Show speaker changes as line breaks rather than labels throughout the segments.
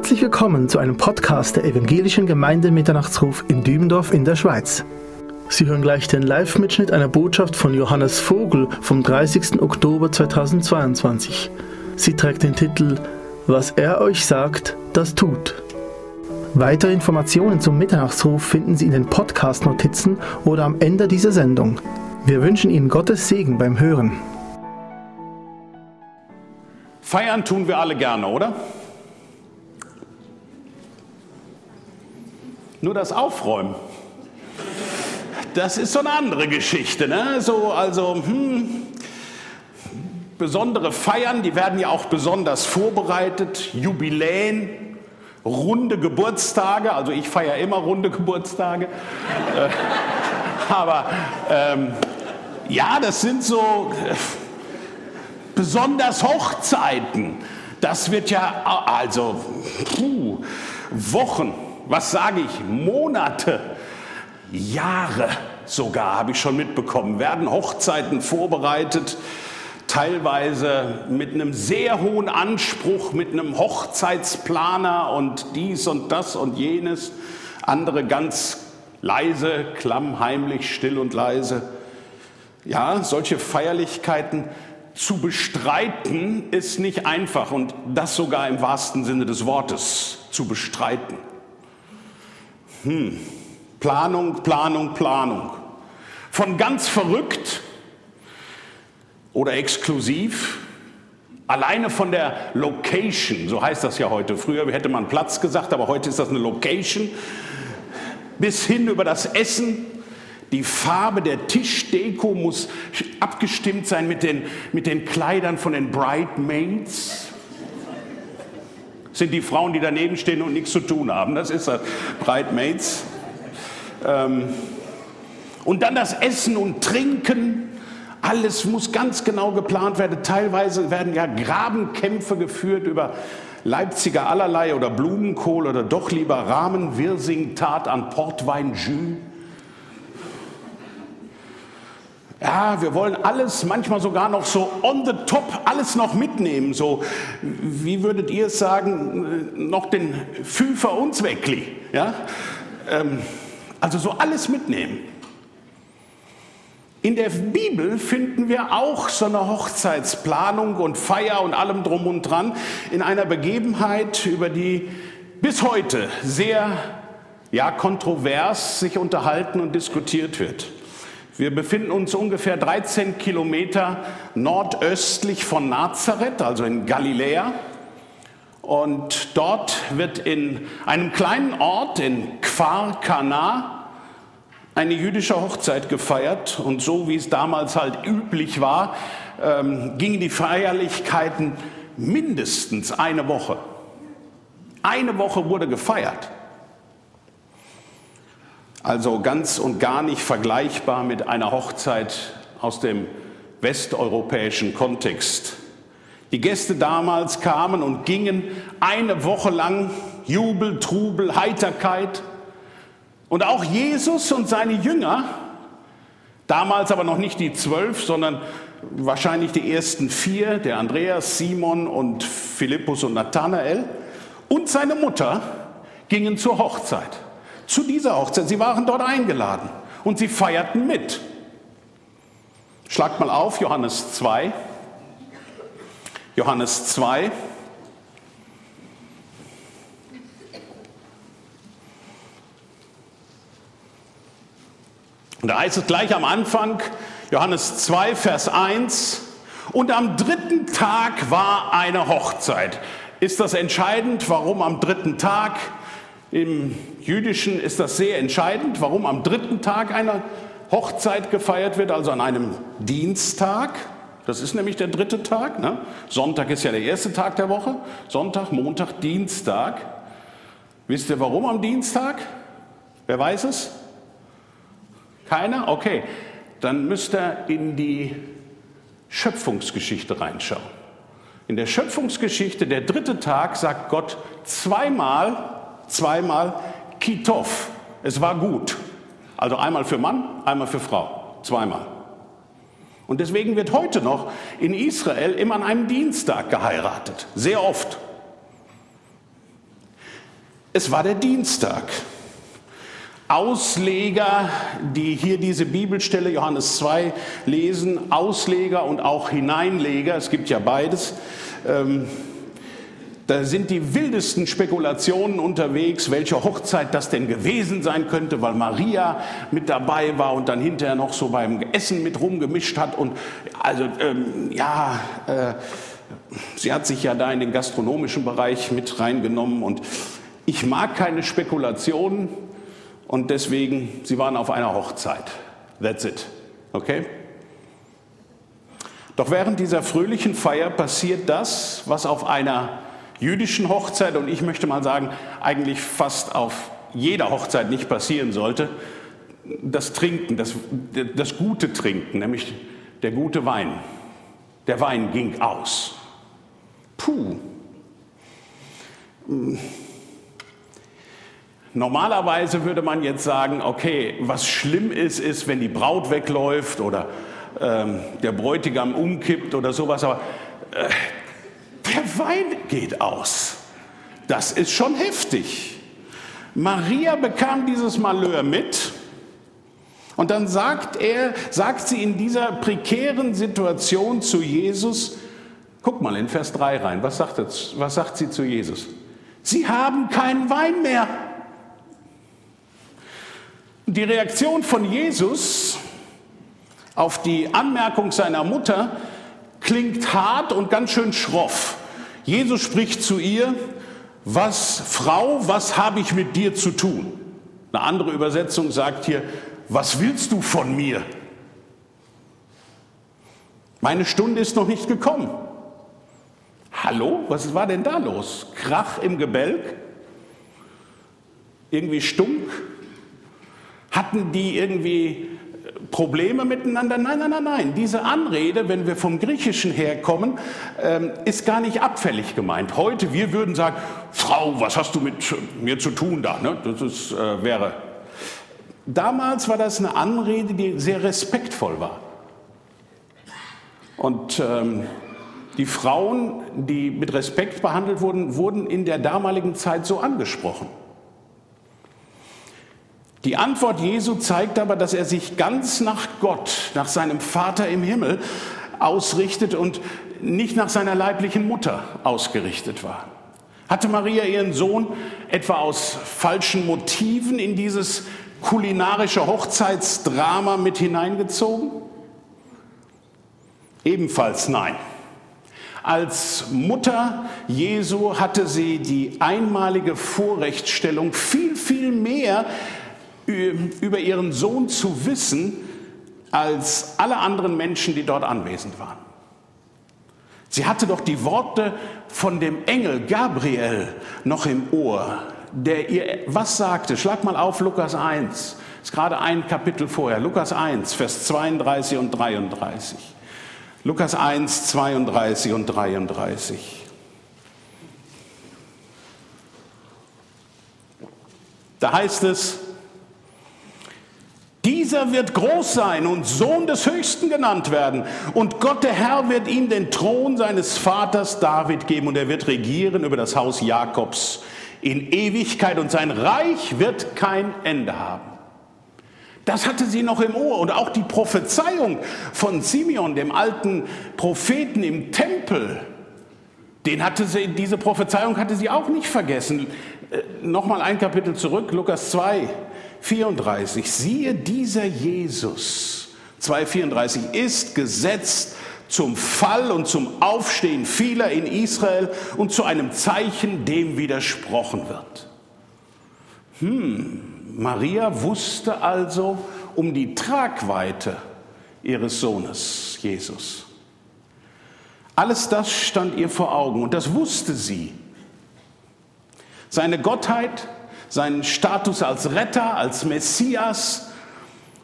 Herzlich willkommen zu einem Podcast der Evangelischen Gemeinde Mitternachtsruf in Dübendorf in der Schweiz. Sie hören gleich den Live-Mitschnitt einer Botschaft von Johannes Vogel vom 30. Oktober 2022. Sie trägt den Titel Was er euch sagt, das tut. Weitere Informationen zum Mitternachtsruf finden Sie in den Podcast-Notizen oder am Ende dieser Sendung. Wir wünschen Ihnen Gottes Segen beim Hören.
Feiern tun wir alle gerne, oder? Nur das Aufräumen, das ist so eine andere Geschichte. Ne? So, also, hm, besondere Feiern, die werden ja auch besonders vorbereitet, Jubiläen, runde Geburtstage, also ich feiere immer runde Geburtstage. Äh, aber ähm, ja, das sind so äh, besonders Hochzeiten. Das wird ja, also, puh, Wochen was sage ich, Monate, Jahre sogar, habe ich schon mitbekommen, werden Hochzeiten vorbereitet, teilweise mit einem sehr hohen Anspruch, mit einem Hochzeitsplaner und dies und das und jenes, andere ganz leise, klammheimlich, still und leise. Ja, solche Feierlichkeiten zu bestreiten ist nicht einfach und das sogar im wahrsten Sinne des Wortes zu bestreiten. Hm. Planung, Planung, Planung. Von ganz verrückt oder exklusiv, alleine von der Location, so heißt das ja heute. Früher hätte man Platz gesagt, aber heute ist das eine Location, bis hin über das Essen. Die Farbe der Tischdeko muss abgestimmt sein mit den, mit den Kleidern von den Bridemaids sind die Frauen, die daneben stehen und nichts zu tun haben. Das ist das. Bridemates. Ähm, und dann das Essen und Trinken. Alles muss ganz genau geplant werden. Teilweise werden ja Grabenkämpfe geführt über Leipziger allerlei oder Blumenkohl oder doch lieber Rahmenwirsing, Tat an Portwein, Jus. Ja, wir wollen alles, manchmal sogar noch so on the top, alles noch mitnehmen. So, wie würdet ihr es sagen, noch den Fünfer und Zweckli? Ja? Ähm, also so alles mitnehmen. In der Bibel finden wir auch so eine Hochzeitsplanung und Feier und allem drum und dran in einer Begebenheit, über die bis heute sehr ja, kontrovers sich unterhalten und diskutiert wird. Wir befinden uns ungefähr 13 Kilometer nordöstlich von Nazareth, also in Galiläa. Und dort wird in einem kleinen Ort in Kfar Kana eine jüdische Hochzeit gefeiert. Und so wie es damals halt üblich war, ähm, gingen die Feierlichkeiten mindestens eine Woche. Eine Woche wurde gefeiert. Also ganz und gar nicht vergleichbar mit einer Hochzeit aus dem westeuropäischen Kontext. Die Gäste damals kamen und gingen eine Woche lang Jubel, Trubel, Heiterkeit. Und auch Jesus und seine Jünger, damals aber noch nicht die zwölf, sondern wahrscheinlich die ersten vier, der Andreas, Simon und Philippus und Nathanael und seine Mutter gingen zur Hochzeit zu dieser Hochzeit. Sie waren dort eingeladen und sie feierten mit. Schlagt mal auf, Johannes 2. Johannes 2. Und da heißt es gleich am Anfang, Johannes 2, Vers 1, und am dritten Tag war eine Hochzeit. Ist das entscheidend, warum am dritten Tag? Im Jüdischen ist das sehr entscheidend, warum am dritten Tag eine Hochzeit gefeiert wird, also an einem Dienstag. Das ist nämlich der dritte Tag. Ne? Sonntag ist ja der erste Tag der Woche. Sonntag, Montag, Dienstag. Wisst ihr warum am Dienstag? Wer weiß es? Keiner? Okay. Dann müsst ihr in die Schöpfungsgeschichte reinschauen. In der Schöpfungsgeschichte, der dritte Tag, sagt Gott zweimal, zweimal Kitov. Es war gut. Also einmal für Mann, einmal für Frau. Zweimal. Und deswegen wird heute noch in Israel immer an einem Dienstag geheiratet. Sehr oft. Es war der Dienstag. Ausleger, die hier diese Bibelstelle Johannes 2 lesen, Ausleger und auch Hineinleger, es gibt ja beides, ähm, da sind die wildesten Spekulationen unterwegs, welche Hochzeit das denn gewesen sein könnte, weil Maria mit dabei war und dann hinterher noch so beim Essen mit rumgemischt hat. Und also ähm, ja, äh, sie hat sich ja da in den gastronomischen Bereich mit reingenommen. Und ich mag keine Spekulationen und deswegen, sie waren auf einer Hochzeit. That's it. Okay? Doch während dieser fröhlichen Feier passiert das, was auf einer jüdischen Hochzeit und ich möchte mal sagen, eigentlich fast auf jeder Hochzeit nicht passieren sollte, das Trinken, das, das gute Trinken, nämlich der gute Wein. Der Wein ging aus. Puh. Normalerweise würde man jetzt sagen, okay, was schlimm ist, ist, wenn die Braut wegläuft oder ähm, der Bräutigam umkippt oder sowas, aber äh, Wein geht aus. Das ist schon heftig. Maria bekam dieses Malheur mit und dann sagt er, sagt sie in dieser prekären Situation zu Jesus, guck mal in Vers 3 rein, was sagt, das, was sagt sie zu Jesus? Sie haben keinen Wein mehr. Die Reaktion von Jesus auf die Anmerkung seiner Mutter klingt hart und ganz schön schroff. Jesus spricht zu ihr, was Frau, was habe ich mit dir zu tun? Eine andere Übersetzung sagt hier, was willst du von mir? Meine Stunde ist noch nicht gekommen. Hallo, was war denn da los? Krach im Gebälk? Irgendwie stunk? Hatten die irgendwie Probleme miteinander. Nein, nein, nein, nein. Diese Anrede, wenn wir vom Griechischen herkommen, ähm, ist gar nicht abfällig gemeint. Heute, wir würden sagen, Frau, was hast du mit mir zu tun da? Ne? Das ist, äh, wäre. Damals war das eine Anrede, die sehr respektvoll war. Und ähm, die Frauen, die mit Respekt behandelt wurden, wurden in der damaligen Zeit so angesprochen. Die Antwort Jesu zeigt aber, dass er sich ganz nach Gott, nach seinem Vater im Himmel ausrichtet und nicht nach seiner leiblichen Mutter ausgerichtet war. Hatte Maria ihren Sohn etwa aus falschen Motiven in dieses kulinarische Hochzeitsdrama mit hineingezogen? Ebenfalls nein. Als Mutter Jesu hatte sie die einmalige Vorrechtsstellung, viel, viel mehr über ihren Sohn zu wissen als alle anderen Menschen, die dort anwesend waren. Sie hatte doch die Worte von dem Engel Gabriel noch im Ohr, der ihr was sagte. Schlag mal auf Lukas 1. Das ist gerade ein Kapitel vorher. Lukas 1, Vers 32 und 33. Lukas 1, 32 und 33. Da heißt es, dieser wird groß sein und Sohn des Höchsten genannt werden. Und Gott der Herr wird ihm den Thron seines Vaters David geben und er wird regieren über das Haus Jakobs in Ewigkeit und sein Reich wird kein Ende haben. Das hatte sie noch im Ohr und auch die Prophezeiung von Simeon, dem alten Propheten im Tempel, den hatte sie, diese Prophezeiung hatte sie auch nicht vergessen. Äh, Nochmal ein Kapitel zurück, Lukas 2. 34, siehe dieser Jesus, 2,34, ist gesetzt zum Fall und zum Aufstehen vieler in Israel und zu einem Zeichen, dem widersprochen wird. Hm, Maria wusste also um die Tragweite ihres Sohnes Jesus. Alles das stand ihr vor Augen und das wusste sie. Seine Gottheit, seinen Status als Retter, als Messias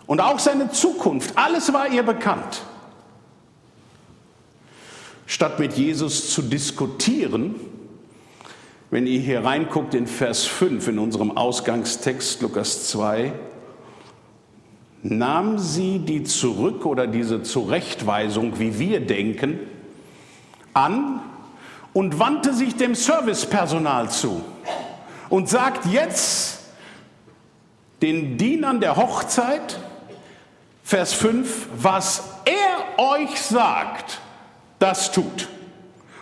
und auch seine Zukunft. Alles war ihr bekannt. Statt mit Jesus zu diskutieren, wenn ihr hier reinguckt in Vers 5 in unserem Ausgangstext Lukas 2, nahm sie die Zurück- oder diese Zurechtweisung, wie wir denken, an und wandte sich dem Servicepersonal zu und sagt jetzt den Dienern der Hochzeit, Vers 5, was er euch sagt, das tut.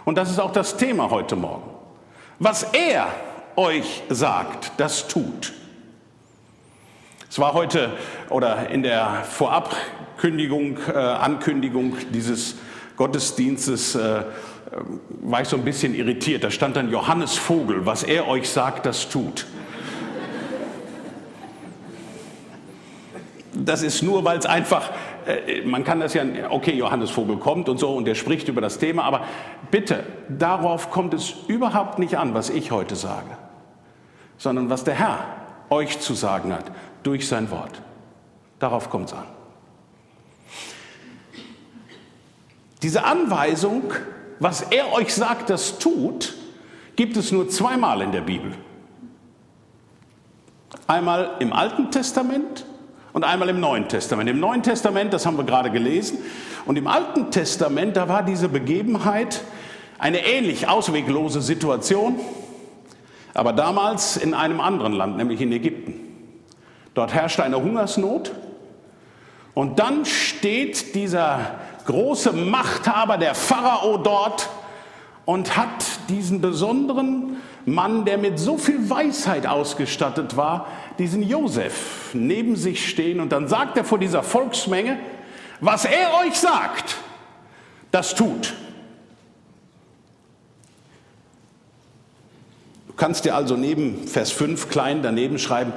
Und das ist auch das Thema heute Morgen. Was er euch sagt, das tut. Es war heute oder in der Vorabkündigung, äh, Ankündigung dieses Gottesdienstes, äh, war ich so ein bisschen irritiert. Da stand dann Johannes Vogel, was er euch sagt, das tut. Das ist nur, weil es einfach, äh, man kann das ja, okay, Johannes Vogel kommt und so und der spricht über das Thema, aber bitte, darauf kommt es überhaupt nicht an, was ich heute sage, sondern was der Herr euch zu sagen hat durch sein Wort. Darauf kommt es an. Diese Anweisung, was er euch sagt, das tut, gibt es nur zweimal in der Bibel. Einmal im Alten Testament und einmal im Neuen Testament. Im Neuen Testament, das haben wir gerade gelesen, und im Alten Testament, da war diese Begebenheit eine ähnlich ausweglose Situation, aber damals in einem anderen Land, nämlich in Ägypten. Dort herrschte eine Hungersnot und dann steht dieser große Machthaber, der Pharao dort und hat diesen besonderen Mann, der mit so viel Weisheit ausgestattet war, diesen Josef neben sich stehen und dann sagt er vor dieser Volksmenge, was er euch sagt, das tut. Du kannst dir also neben Vers 5 klein daneben schreiben,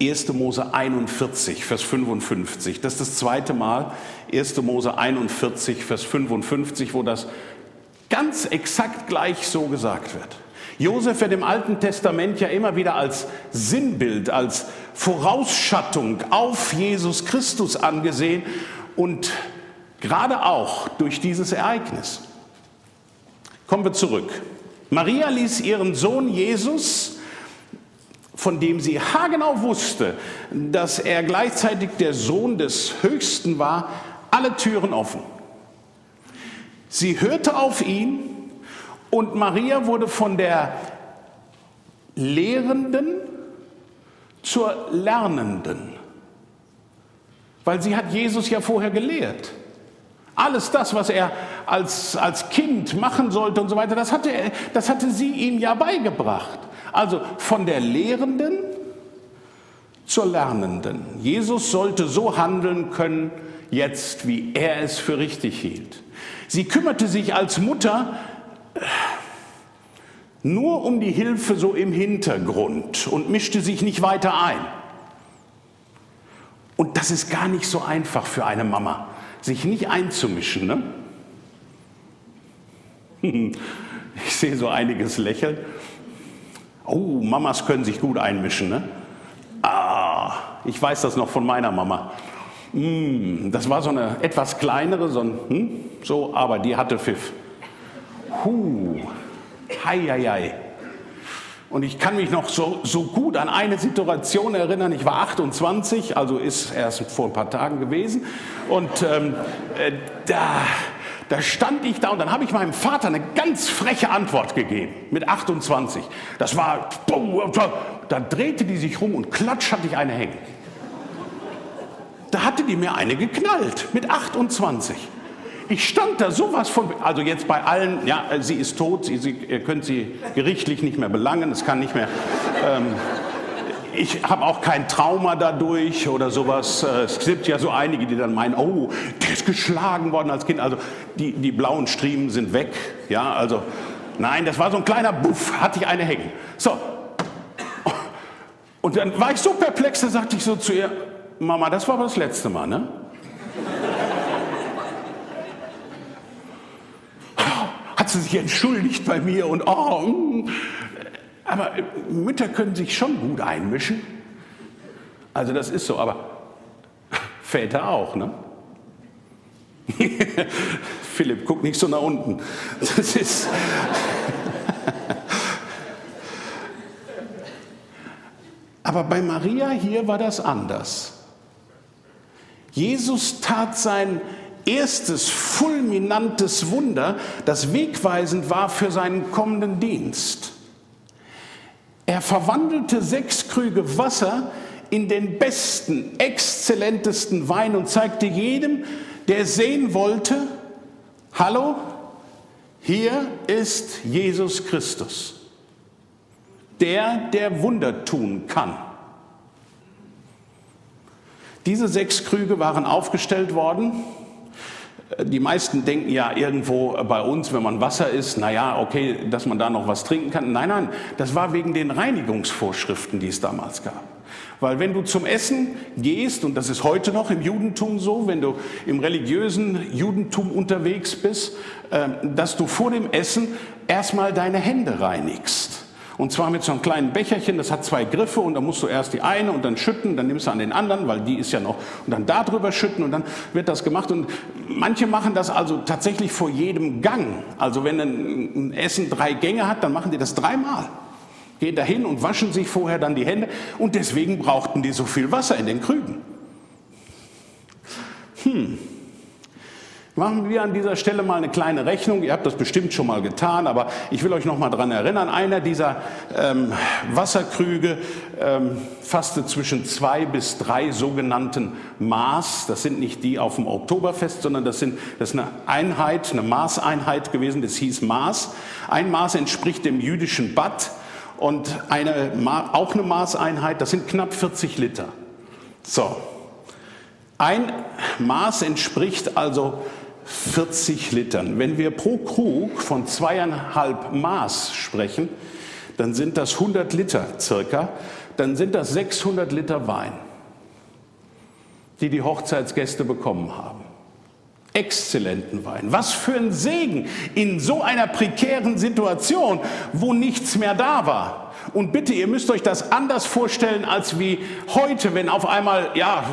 1. Mose 41, Vers 55. Das ist das zweite Mal, 1. Mose 41, Vers 55, wo das ganz exakt gleich so gesagt wird. Josef wird im Alten Testament ja immer wieder als Sinnbild, als Vorausschattung auf Jesus Christus angesehen und gerade auch durch dieses Ereignis. Kommen wir zurück. Maria ließ ihren Sohn Jesus, von dem sie haargenau wusste, dass er gleichzeitig der Sohn des Höchsten war, alle Türen offen. Sie hörte auf ihn und Maria wurde von der Lehrenden zur Lernenden, weil sie hat Jesus ja vorher gelehrt. Alles das, was er als, als Kind machen sollte und so weiter, das hatte, das hatte sie ihm ja beigebracht. Also von der Lehrenden zur Lernenden. Jesus sollte so handeln können jetzt, wie er es für richtig hielt. Sie kümmerte sich als Mutter nur um die Hilfe so im Hintergrund und mischte sich nicht weiter ein. Und das ist gar nicht so einfach für eine Mama, sich nicht einzumischen. Ne? Ich sehe so einiges lächeln. Oh, Mamas können sich gut einmischen. Ne? Ah, ich weiß das noch von meiner Mama. Mm, das war so eine etwas kleinere, so, hm, so aber die hatte Pfiff. Huh, hei, hei, hei. Und ich kann mich noch so, so gut an eine Situation erinnern. Ich war 28, also ist erst vor ein paar Tagen gewesen. Und ähm, äh, da, da stand ich da und dann habe ich meinem Vater eine ganz freche Antwort gegeben mit 28. Das war, da drehte die sich rum und klatsch hatte ich eine hängen. Da hatte die mir eine geknallt mit 28. Ich stand da sowas von, also jetzt bei allen, ja, sie ist tot, sie, sie, ihr könnt sie gerichtlich nicht mehr belangen, es kann nicht mehr. Ähm, ich habe auch kein Trauma dadurch oder sowas. Äh, es gibt ja so einige, die dann meinen, oh, der ist geschlagen worden als Kind. Also die, die blauen Striemen sind weg. Ja, also nein, das war so ein kleiner Buff, hatte ich eine hängen. So. Und dann war ich so perplex, da sagte ich so zu ihr, Mama, das war aber das letzte Mal, ne? hat sie sich entschuldigt bei mir und oh, mm. Aber Mütter können sich schon gut einmischen. Also das ist so, aber Väter auch, ne? Philipp, guck nicht so nach unten. Das ist. Aber bei Maria hier war das anders. Jesus tat sein erstes fulminantes Wunder, das wegweisend war für seinen kommenden Dienst. Er verwandelte sechs Krüge Wasser in den besten, exzellentesten Wein und zeigte jedem, der sehen wollte, hallo, hier ist Jesus Christus, der, der Wunder tun kann. Diese sechs Krüge waren aufgestellt worden die meisten denken ja irgendwo bei uns, wenn man Wasser isst, naja, okay, dass man da noch was trinken kann. Nein, nein, das war wegen den Reinigungsvorschriften, die es damals gab. Weil wenn du zum Essen gehst, und das ist heute noch im Judentum so, wenn du im religiösen Judentum unterwegs bist, ähm, dass du vor dem Essen erstmal deine Hände reinigst. Und zwar mit so einem kleinen Becherchen, das hat zwei Griffe und da musst du erst die eine und dann schütten, dann nimmst du an den anderen, weil die ist ja noch, und dann da drüber schütten und dann wird das gemacht. Und manche machen das also tatsächlich vor jedem Gang. Also wenn ein Essen drei Gänge hat, dann machen die das dreimal. Gehen dahin und waschen sich vorher dann die Hände und deswegen brauchten die so viel Wasser in den Krügen. Hm. Machen wir an dieser Stelle mal eine kleine Rechnung. Ihr habt das bestimmt schon mal getan, aber ich will euch noch mal daran erinnern. Einer dieser ähm, Wasserkrüge ähm, fasste zwischen zwei bis drei sogenannten Maß. Das sind nicht die auf dem Oktoberfest, sondern das, sind, das ist eine Einheit, eine Maßeinheit gewesen. Das hieß Maß. Ein Maß entspricht dem jüdischen Bad und eine, auch eine Maßeinheit. Das sind knapp 40 Liter. So. Ein Maß entspricht also 40 Litern. Wenn wir pro Krug von zweieinhalb Maß sprechen, dann sind das 100 Liter circa, dann sind das 600 Liter Wein, die die Hochzeitsgäste bekommen haben. Exzellenten Wein. Was für ein Segen in so einer prekären Situation, wo nichts mehr da war. Und bitte, ihr müsst euch das anders vorstellen als wie heute, wenn auf einmal, ja,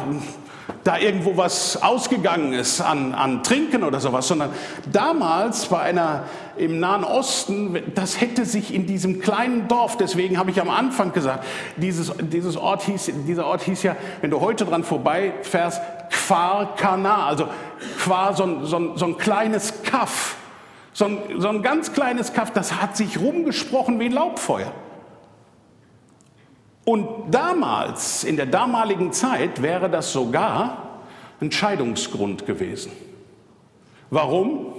da irgendwo was ausgegangen ist an, an Trinken oder sowas, sondern damals bei einer im Nahen Osten, das hätte sich in diesem kleinen Dorf, deswegen habe ich am Anfang gesagt, dieses, dieses Ort hieß, dieser Ort hieß ja, wenn du heute dran vorbeifährst, Kfar Kana, also Kfar, so so so ein kleines Kaff, so ein, so ein ganz kleines Kaff, das hat sich rumgesprochen wie ein Laubfeuer. Und damals, in der damaligen Zeit, wäre das sogar ein Scheidungsgrund gewesen. Warum?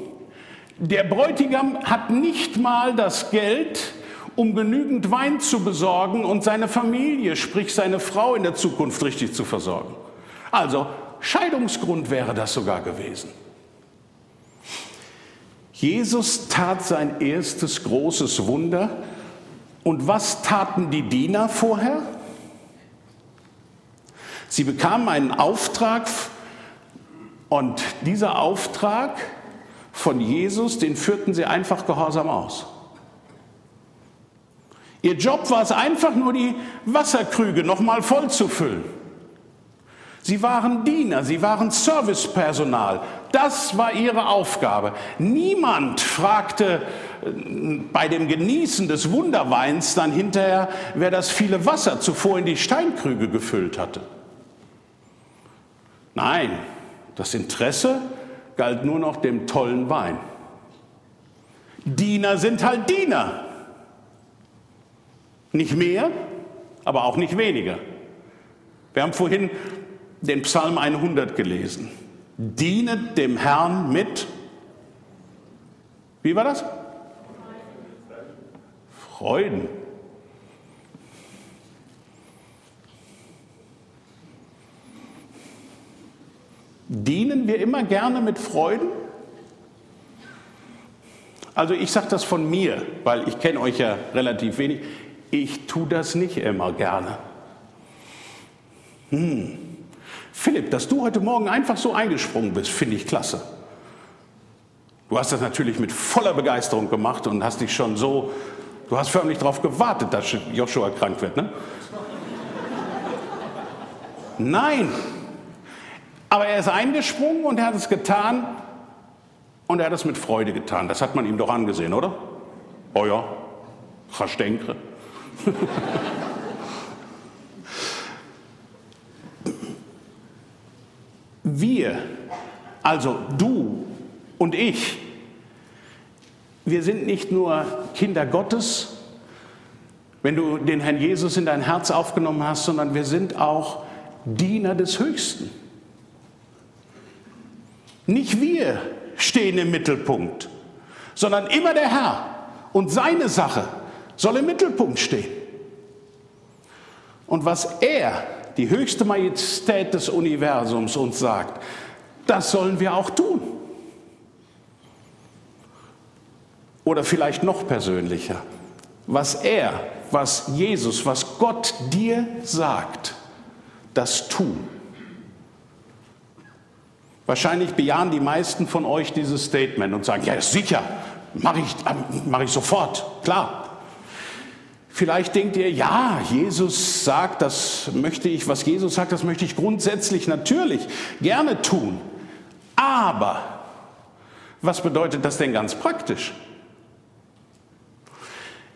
Der Bräutigam hat nicht mal das Geld, um genügend Wein zu besorgen und seine Familie, sprich seine Frau in der Zukunft richtig zu versorgen. Also Scheidungsgrund wäre das sogar gewesen. Jesus tat sein erstes großes Wunder und was taten die Diener vorher? Sie bekamen einen Auftrag und dieser Auftrag von Jesus, den führten sie einfach gehorsam aus. Ihr Job war es einfach nur, die Wasserkrüge nochmal voll zu füllen. Sie waren Diener, sie waren Servicepersonal. Das war ihre Aufgabe. Niemand fragte äh, bei dem Genießen des Wunderweins dann hinterher, wer das viele Wasser zuvor in die Steinkrüge gefüllt hatte. Nein, das Interesse galt nur noch dem tollen Wein. Diener sind halt Diener. Nicht mehr, aber auch nicht weniger. Wir haben vorhin den Psalm 100 gelesen. Dienet dem Herrn mit, wie war das? Freuden. Dienen wir immer gerne mit Freuden? Also ich sage das von mir, weil ich kenne euch ja relativ wenig. Ich tue das nicht immer gerne. Hm. Philipp, dass du heute Morgen einfach so eingesprungen bist, finde ich klasse. Du hast das natürlich mit voller Begeisterung gemacht und hast dich schon so, du hast förmlich darauf gewartet, dass Joshua krank wird, ne? Nein, aber er ist eingesprungen und er hat es getan und er hat es mit Freude getan. Das hat man ihm doch angesehen, oder? Oh ja, Verstenkre. Wir, also du und ich, wir sind nicht nur Kinder Gottes, wenn du den Herrn Jesus in dein Herz aufgenommen hast, sondern wir sind auch Diener des Höchsten. Nicht wir stehen im Mittelpunkt, sondern immer der Herr und seine Sache soll im Mittelpunkt stehen. Und was er, die höchste Majestät des Universums, uns sagt, das sollen wir auch tun. Oder vielleicht noch persönlicher, was er, was Jesus, was Gott dir sagt, das tun. Wahrscheinlich bejahen die meisten von euch dieses Statement und sagen, ja sicher, mache ich, mach ich sofort, klar. Vielleicht denkt ihr, ja, Jesus sagt, das möchte ich, was Jesus sagt, das möchte ich grundsätzlich natürlich gerne tun. Aber was bedeutet das denn ganz praktisch?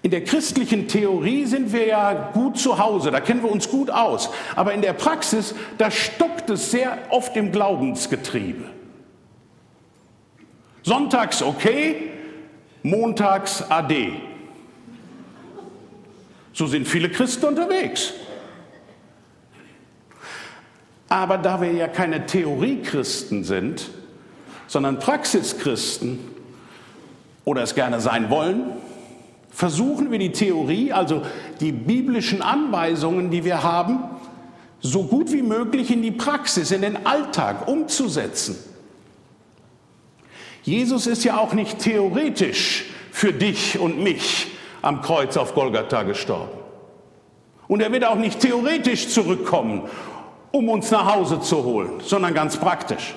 In der christlichen Theorie sind wir ja gut zu Hause, da kennen wir uns gut aus. Aber in der Praxis, da stockt es sehr oft im Glaubensgetriebe. Sonntags okay, montags ade. So sind viele Christen unterwegs. Aber da wir ja keine Theoriechristen sind, sondern Praxischristen oder es gerne sein wollen, versuchen wir die Theorie, also die biblischen Anweisungen, die wir haben, so gut wie möglich in die Praxis, in den Alltag umzusetzen. Jesus ist ja auch nicht theoretisch für dich und mich am Kreuz auf Golgatha gestorben. Und er wird auch nicht theoretisch zurückkommen, um uns nach Hause zu holen, sondern ganz praktisch.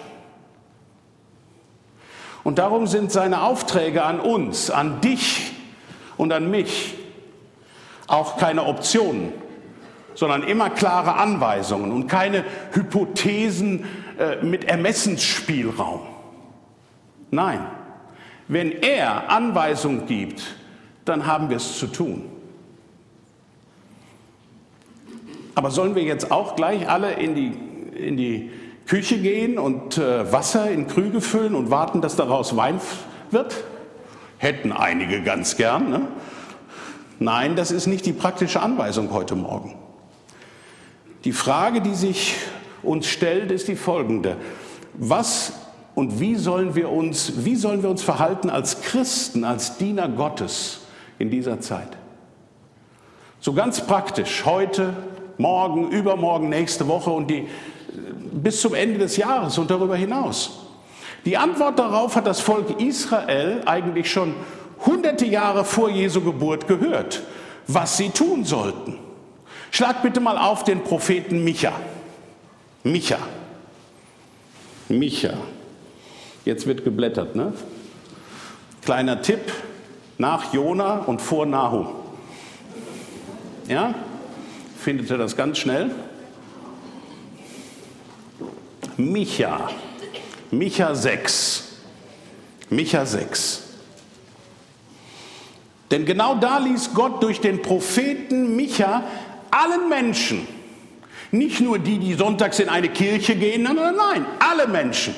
Und darum sind seine Aufträge an uns, an dich, und an mich auch keine Optionen, sondern immer klare Anweisungen und keine Hypothesen äh, mit Ermessensspielraum. Nein, wenn er Anweisung gibt, dann haben wir es zu tun. Aber sollen wir jetzt auch gleich alle in die, in die Küche gehen und äh, Wasser in Krüge füllen und warten, dass daraus Wein wird? Hätten einige ganz gern. Ne? Nein, das ist nicht die praktische Anweisung heute Morgen. Die Frage, die sich uns stellt, ist die folgende. Was und wie sollen wir uns, wie sollen wir uns verhalten als Christen, als Diener Gottes in dieser Zeit? So ganz praktisch, heute, morgen, übermorgen, nächste Woche und die, bis zum Ende des Jahres und darüber hinaus. Die Antwort darauf hat das Volk Israel eigentlich schon hunderte Jahre vor Jesu Geburt gehört, was sie tun sollten. Schlag bitte mal auf den Propheten Micha. Micha. Micha. Jetzt wird geblättert, ne? Kleiner Tipp, nach Jona und vor Nahum. Ja? Findet ihr das ganz schnell? Micha. Micha 6. Micha 6. Denn genau da ließ Gott durch den Propheten Micha allen Menschen, nicht nur die, die sonntags in eine Kirche gehen, nein, nein, nein, alle Menschen,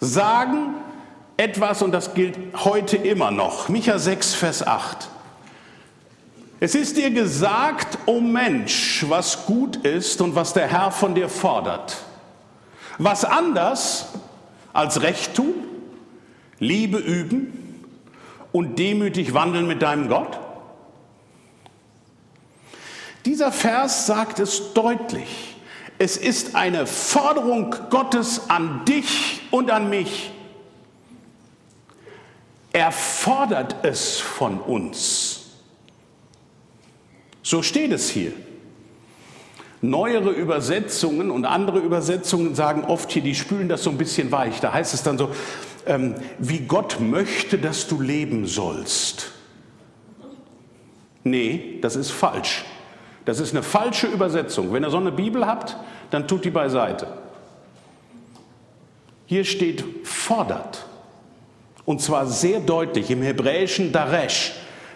sagen etwas und das gilt heute immer noch. Micha 6, Vers 8. Es ist dir gesagt, o oh Mensch, was gut ist und was der Herr von dir fordert. Was anders als Recht tun, Liebe üben und demütig wandeln mit deinem Gott? Dieser Vers sagt es deutlich. Es ist eine Forderung Gottes an dich und an mich. Er fordert es von uns. So steht es hier. Neuere Übersetzungen und andere Übersetzungen sagen oft hier, die spülen das so ein bisschen weich. Da heißt es dann so, ähm, wie Gott möchte, dass du leben sollst. Nee, das ist falsch. Das ist eine falsche Übersetzung. Wenn ihr so eine Bibel habt, dann tut die beiseite. Hier steht fordert. Und zwar sehr deutlich im Hebräischen Daresh.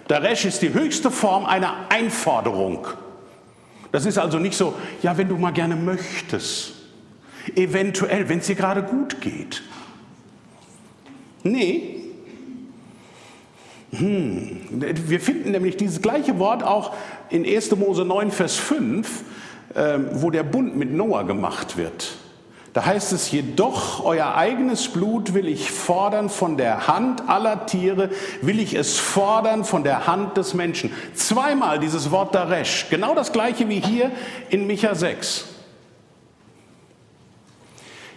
Daresh ist die höchste Form einer Einforderung. Das ist also nicht so, ja, wenn du mal gerne möchtest, eventuell, wenn es dir gerade gut geht. Nee. Hm. Wir finden nämlich dieses gleiche Wort auch in 1. Mose 9, Vers 5, ähm, wo der Bund mit Noah gemacht wird. Da heißt es, jedoch euer eigenes Blut will ich fordern von der Hand aller Tiere, will ich es fordern von der Hand des Menschen. Zweimal dieses Wort Daresh, genau das gleiche wie hier in Micha 6.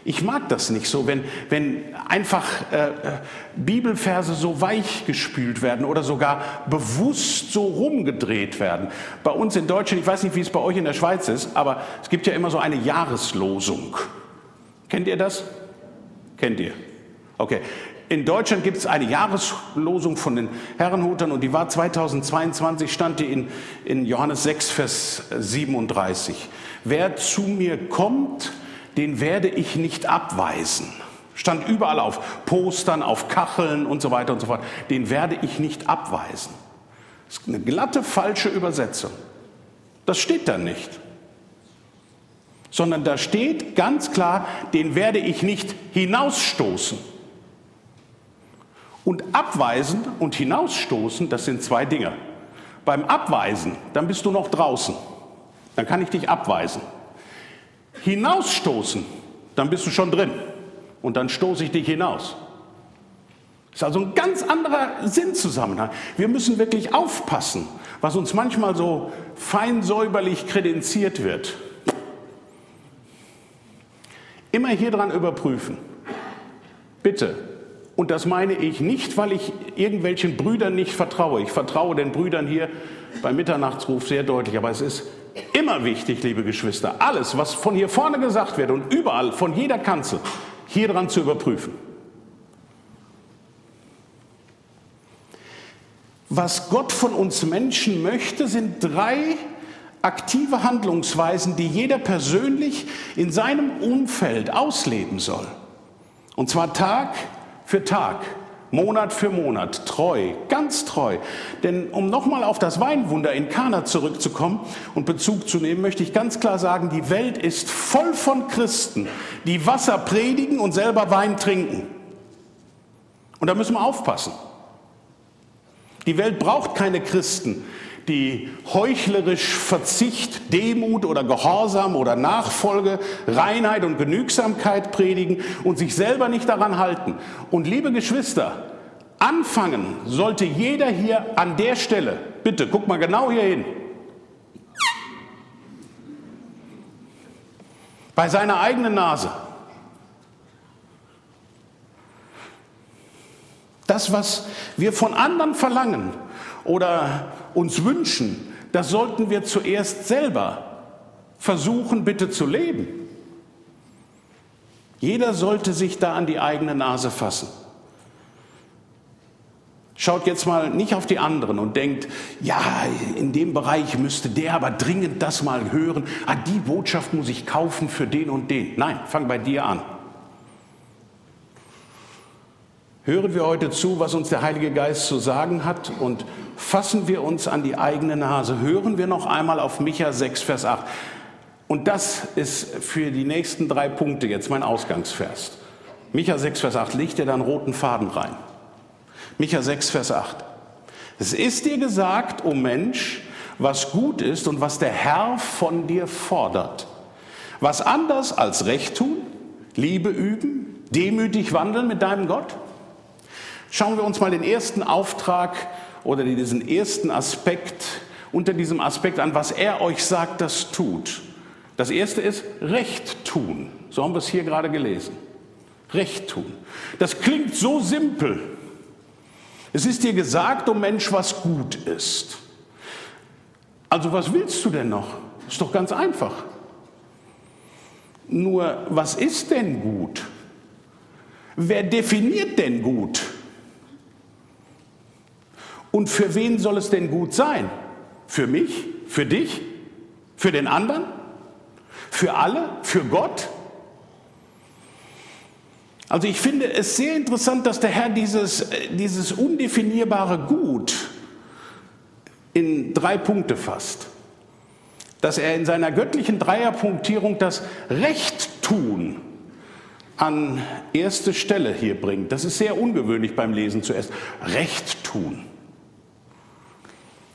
Ich mag das nicht so, wenn, wenn einfach äh, äh, Bibelverse so weich gespült werden oder sogar bewusst so rumgedreht werden. Bei uns in Deutschland, ich weiß nicht, wie es bei euch in der Schweiz ist, aber es gibt ja immer so eine Jahreslosung. Kennt ihr das? Kennt ihr? Okay. In Deutschland gibt es eine Jahreslosung von den Herrenhutern und die war 2022, stand die in, in Johannes 6, Vers 37. Wer zu mir kommt, den werde ich nicht abweisen. Stand überall auf Postern, auf Kacheln und so weiter und so fort. Den werde ich nicht abweisen. Das ist eine glatte falsche Übersetzung. Das steht da nicht. Sondern da steht ganz klar, den werde ich nicht hinausstoßen. Und abweisen und hinausstoßen, das sind zwei Dinge. Beim Abweisen, dann bist du noch draußen. Dann kann ich dich abweisen hinausstoßen, dann bist du schon drin und dann stoße ich dich hinaus. Das ist also ein ganz anderer Sinnzusammenhang. Wir müssen wirklich aufpassen, was uns manchmal so feinsäuberlich kredenziert wird. Immer hier dran überprüfen. Bitte. Und das meine ich nicht, weil ich irgendwelchen Brüdern nicht vertraue. Ich vertraue den Brüdern hier beim Mitternachtsruf sehr deutlich, aber es ist immer wichtig, liebe Geschwister, alles, was von hier vorne gesagt wird und überall, von jeder Kanzel, hier dran zu überprüfen. Was Gott von uns Menschen möchte, sind drei aktive Handlungsweisen, die jeder persönlich in seinem Umfeld ausleben soll. Und zwar Tag für Tag. Monat für Monat, treu, ganz treu. Denn um nochmal auf das Weinwunder in Kana zurückzukommen und Bezug zu nehmen, möchte ich ganz klar sagen, die Welt ist voll von Christen, die Wasser predigen und selber Wein trinken. Und da müssen wir aufpassen. Die Welt braucht keine Christen, die heuchlerisch Verzicht, Demut oder Gehorsam oder Nachfolge, Reinheit und Genügsamkeit predigen und sich selber nicht daran halten. Und liebe Geschwister, anfangen sollte jeder hier an der Stelle, bitte guck mal genau hier hin, bei seiner eigenen Nase. Das, was wir von anderen verlangen oder uns wünschen, das sollten wir zuerst selber versuchen, bitte zu leben. Jeder sollte sich da an die eigene Nase fassen. Schaut jetzt mal nicht auf die anderen und denkt, ja, in dem Bereich müsste der aber dringend das mal hören. Ah, die Botschaft muss ich kaufen für den und den. Nein, fang bei dir an. Hören wir heute zu, was uns der Heilige Geist zu sagen hat und fassen wir uns an die eigene Nase. Hören wir noch einmal auf Micha 6, Vers 8. Und das ist für die nächsten drei Punkte jetzt mein Ausgangsvers. Micha 6, Vers 8, legt dir da einen roten Faden rein. Micha 6, Vers 8. Es ist dir gesagt, o oh Mensch, was gut ist und was der Herr von dir fordert. Was anders als Recht tun, Liebe üben, demütig wandeln mit deinem Gott? Schauen wir uns mal den ersten Auftrag oder diesen ersten Aspekt unter diesem Aspekt an, was er euch sagt, das tut. Das erste ist Recht tun. So haben wir es hier gerade gelesen. Recht tun. Das klingt so simpel. Es ist dir gesagt, o oh Mensch, was gut ist. Also was willst du denn noch? Ist doch ganz einfach. Nur, was ist denn gut? Wer definiert denn gut? Und für wen soll es denn gut sein? Für mich? Für dich? Für den anderen? Für alle? Für Gott? Also ich finde es sehr interessant, dass der Herr dieses, dieses undefinierbare Gut in drei Punkte fasst. Dass er in seiner göttlichen Dreierpunktierung das Recht tun an erste Stelle hier bringt. Das ist sehr ungewöhnlich beim Lesen zuerst. Recht tun.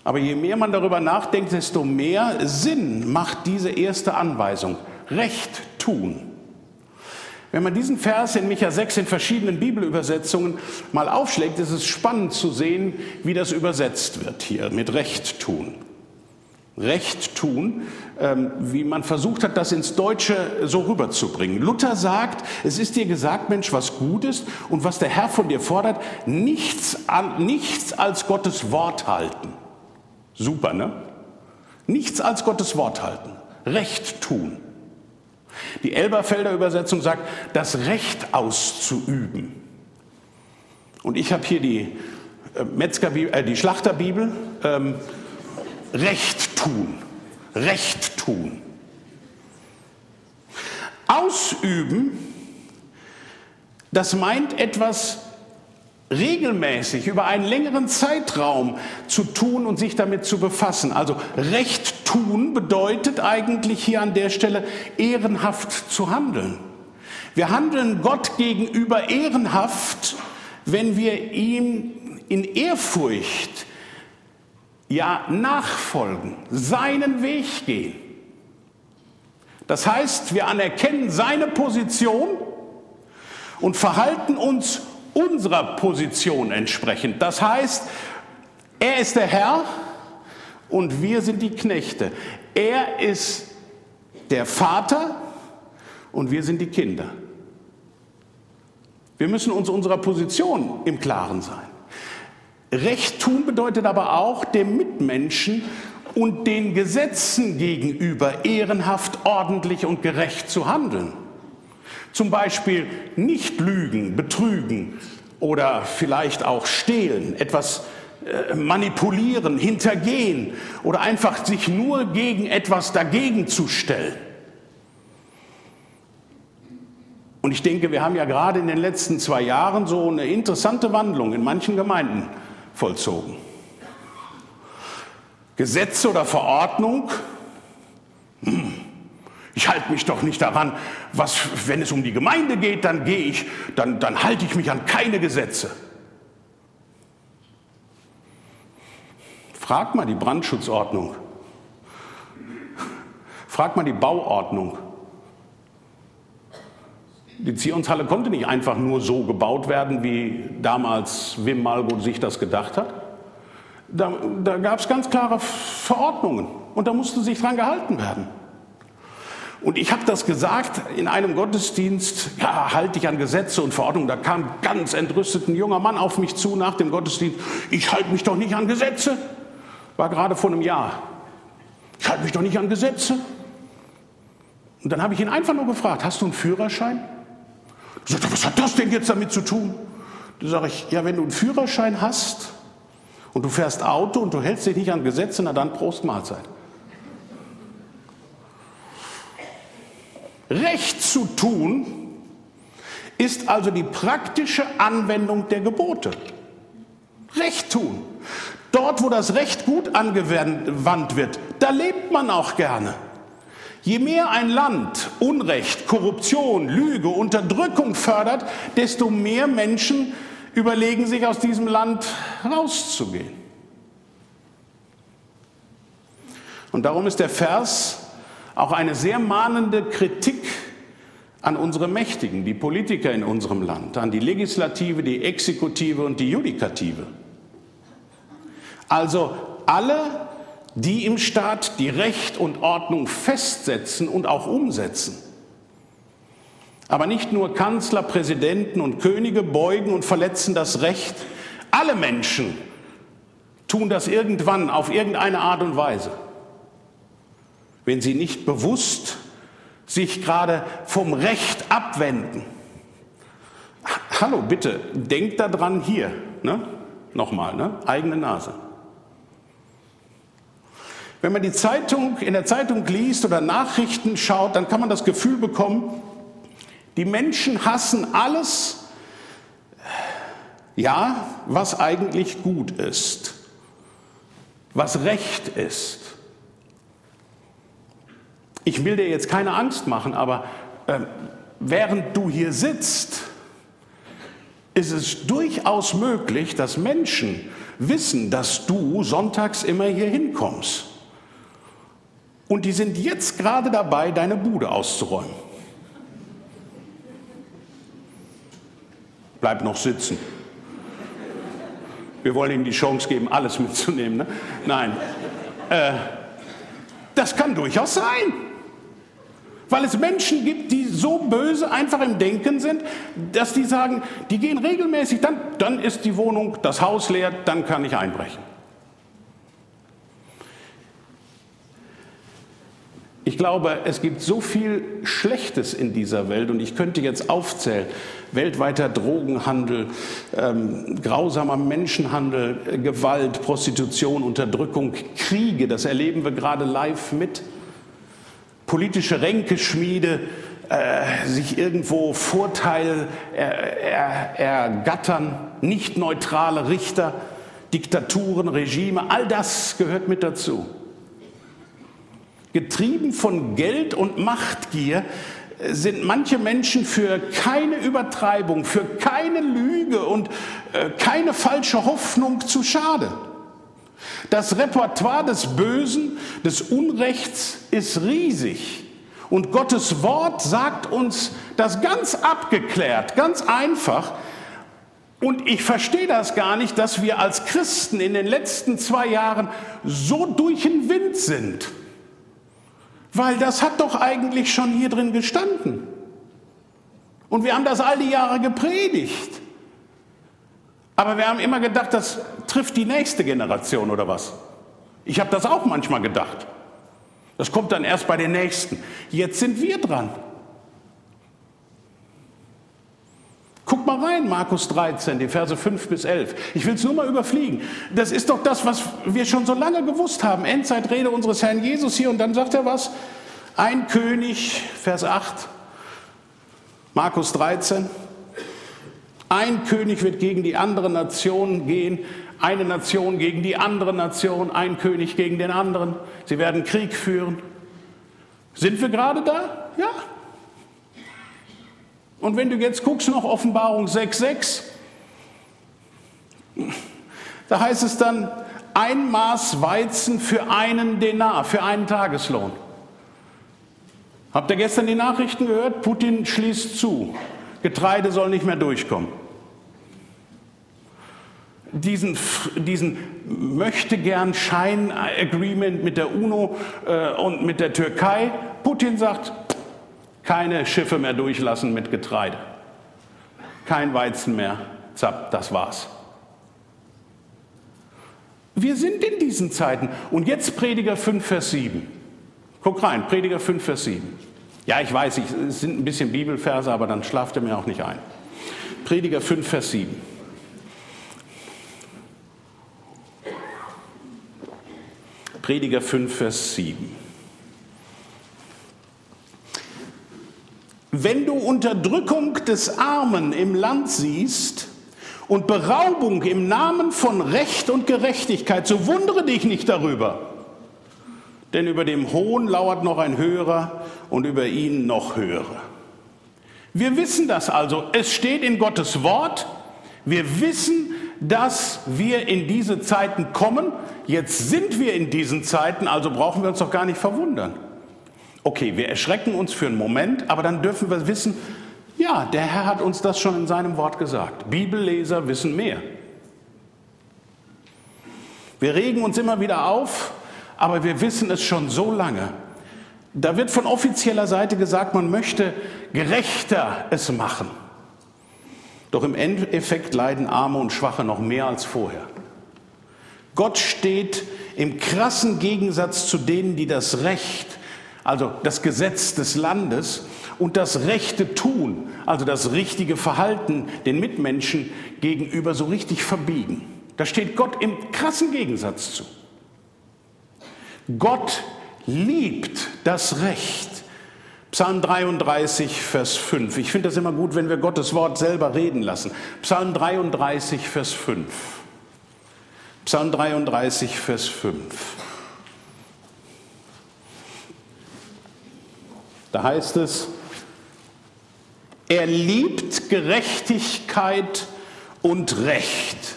Aber je mehr man darüber nachdenkt, desto mehr Sinn macht diese erste Anweisung. Recht tun. Wenn man diesen Vers in Micha 6 in verschiedenen Bibelübersetzungen mal aufschlägt, ist es spannend zu sehen, wie das übersetzt wird hier mit Recht tun. Recht tun, ähm, wie man versucht hat, das ins Deutsche so rüberzubringen. Luther sagt, es ist dir gesagt, Mensch, was gut ist und was der Herr von dir fordert, nichts, an, nichts als Gottes Wort halten. Super, ne? Nichts als Gottes Wort halten. Recht tun. Die Elberfelder Übersetzung sagt, das Recht auszuüben. Und ich habe hier die, äh, Metzgerbibel, äh, die Schlachterbibel. Ähm, Recht tun. Recht tun. Ausüben, das meint etwas regelmäßig über einen längeren Zeitraum zu tun und sich damit zu befassen. Also Recht tun bedeutet eigentlich hier an der Stelle ehrenhaft zu handeln. Wir handeln Gott gegenüber ehrenhaft, wenn wir ihm in Ehrfurcht ja nachfolgen, seinen Weg gehen. Das heißt, wir anerkennen seine Position und verhalten uns unserer Position entsprechend. Das heißt, er ist der Herr und wir sind die Knechte. Er ist der Vater und wir sind die Kinder. Wir müssen uns unserer Position im Klaren sein. Recht tun bedeutet aber auch dem Mitmenschen und den Gesetzen gegenüber ehrenhaft, ordentlich und gerecht zu handeln. Zum Beispiel nicht lügen, betrügen oder vielleicht auch stehlen, etwas äh, manipulieren, hintergehen oder einfach sich nur gegen etwas dagegen zu stellen. Und ich denke, wir haben ja gerade in den letzten zwei Jahren so eine interessante Wandlung in manchen Gemeinden vollzogen. Gesetze oder Verordnung, hm, ich halte mich doch nicht daran, was, wenn es um die Gemeinde geht, dann gehe ich, dann, dann halte ich mich an keine Gesetze. Frag mal die Brandschutzordnung. Frag mal die Bauordnung. Die Zionshalle konnte nicht einfach nur so gebaut werden, wie damals Wim Malgo sich das gedacht hat. Da, da gab es ganz klare Verordnungen und da musste sich dran gehalten werden. Und ich habe das gesagt in einem Gottesdienst, ja, halte ich an Gesetze und Verordnungen. Da kam ganz entrüstet ein junger Mann auf mich zu nach dem Gottesdienst. Ich halte mich doch nicht an Gesetze. War gerade vor einem Jahr. Ich halte mich doch nicht an Gesetze. Und dann habe ich ihn einfach nur gefragt, hast du einen Führerschein? Ich sagte, was hat das denn jetzt damit zu tun? Da sage ich, ja, wenn du einen Führerschein hast und du fährst Auto und du hältst dich nicht an Gesetze, na dann Prost Mahlzeit. Recht zu tun ist also die praktische Anwendung der Gebote. Recht tun. Dort, wo das Recht gut angewandt wird, da lebt man auch gerne. Je mehr ein Land Unrecht, Korruption, Lüge, Unterdrückung fördert, desto mehr Menschen überlegen sich aus diesem Land rauszugehen. Und darum ist der Vers auch eine sehr mahnende Kritik an unsere Mächtigen, die Politiker in unserem Land, an die Legislative, die Exekutive und die Judikative. Also alle, die im Staat die Recht und Ordnung festsetzen und auch umsetzen. Aber nicht nur Kanzler, Präsidenten und Könige beugen und verletzen das Recht. Alle Menschen tun das irgendwann auf irgendeine Art und Weise wenn sie nicht bewusst sich gerade vom Recht abwenden. Hallo, bitte, denkt daran hier, ne? nochmal, ne? eigene Nase. Wenn man die Zeitung in der Zeitung liest oder Nachrichten schaut, dann kann man das Gefühl bekommen, die Menschen hassen alles, ja, was eigentlich gut ist, was recht ist. Ich will dir jetzt keine Angst machen, aber äh, während du hier sitzt, ist es durchaus möglich, dass Menschen wissen, dass du sonntags immer hier hinkommst. Und die sind jetzt gerade dabei, deine Bude auszuräumen. Bleib noch sitzen. Wir wollen ihnen die Chance geben, alles mitzunehmen. Ne? Nein. Äh, das kann durchaus sein. Weil es Menschen gibt, die so böse einfach im Denken sind, dass die sagen, die gehen regelmäßig, dann, dann ist die Wohnung, das Haus leer, dann kann ich einbrechen. Ich glaube, es gibt so viel Schlechtes in dieser Welt und ich könnte jetzt aufzählen. Weltweiter Drogenhandel, ähm, grausamer Menschenhandel, Gewalt, Prostitution, Unterdrückung, Kriege, das erleben wir gerade live mit. Politische Ränkeschmiede, äh, sich irgendwo Vorteil er, er, ergattern, nicht neutrale Richter, Diktaturen, Regime, all das gehört mit dazu. Getrieben von Geld und Machtgier sind manche Menschen für keine Übertreibung, für keine Lüge und äh, keine falsche Hoffnung zu schade. Das Repertoire des Bösen, des Unrechts ist riesig. Und Gottes Wort sagt uns das ganz abgeklärt, ganz einfach. Und ich verstehe das gar nicht, dass wir als Christen in den letzten zwei Jahren so durch den Wind sind. Weil das hat doch eigentlich schon hier drin gestanden. Und wir haben das all die Jahre gepredigt. Aber wir haben immer gedacht, das trifft die nächste Generation oder was. Ich habe das auch manchmal gedacht. Das kommt dann erst bei den Nächsten. Jetzt sind wir dran. Guck mal rein, Markus 13, die Verse 5 bis 11. Ich will es nur mal überfliegen. Das ist doch das, was wir schon so lange gewusst haben. Endzeitrede unseres Herrn Jesus hier und dann sagt er was. Ein König, Vers 8, Markus 13. Ein König wird gegen die andere Nation gehen, eine Nation gegen die andere Nation, ein König gegen den anderen. Sie werden Krieg führen. Sind wir gerade da? Ja, und wenn du jetzt guckst noch Offenbarung 6,6, da heißt es dann, ein Maß Weizen für einen Denar, für einen Tageslohn. Habt ihr gestern die Nachrichten gehört? Putin schließt zu. Getreide soll nicht mehr durchkommen. Diesen, diesen möchte gern Schein-Agreement mit der UNO äh, und mit der Türkei. Putin sagt, keine Schiffe mehr durchlassen mit Getreide. Kein Weizen mehr. Zapp, das war's. Wir sind in diesen Zeiten. Und jetzt Prediger 5, Vers 7. Guck rein, Prediger 5, Vers 7. Ja, ich weiß, es sind ein bisschen Bibelverse, aber dann schlaft er mir auch nicht ein. Prediger 5, Vers 7. Prediger 5, Vers 7. Wenn du Unterdrückung des Armen im Land siehst und Beraubung im Namen von Recht und Gerechtigkeit, so wundere dich nicht darüber. Denn über dem Hohn lauert noch ein höherer und über ihn noch höhere. Wir wissen das also. Es steht in Gottes Wort. Wir wissen, dass wir in diese Zeiten kommen. Jetzt sind wir in diesen Zeiten, also brauchen wir uns doch gar nicht verwundern. Okay, wir erschrecken uns für einen Moment, aber dann dürfen wir wissen, ja, der Herr hat uns das schon in seinem Wort gesagt. Bibelleser wissen mehr. Wir regen uns immer wieder auf, aber wir wissen es schon so lange. Da wird von offizieller Seite gesagt, man möchte gerechter es machen. Doch im Endeffekt leiden Arme und Schwache noch mehr als vorher. Gott steht im krassen Gegensatz zu denen, die das Recht also das Gesetz des Landes und das rechte Tun, also das richtige Verhalten den Mitmenschen gegenüber so richtig verbiegen. Da steht Gott im krassen Gegensatz zu. Gott liebt das Recht. Psalm 33, Vers 5. Ich finde das immer gut, wenn wir Gottes Wort selber reden lassen. Psalm 33, Vers 5. Psalm 33, Vers 5. Da heißt es, er liebt Gerechtigkeit und Recht.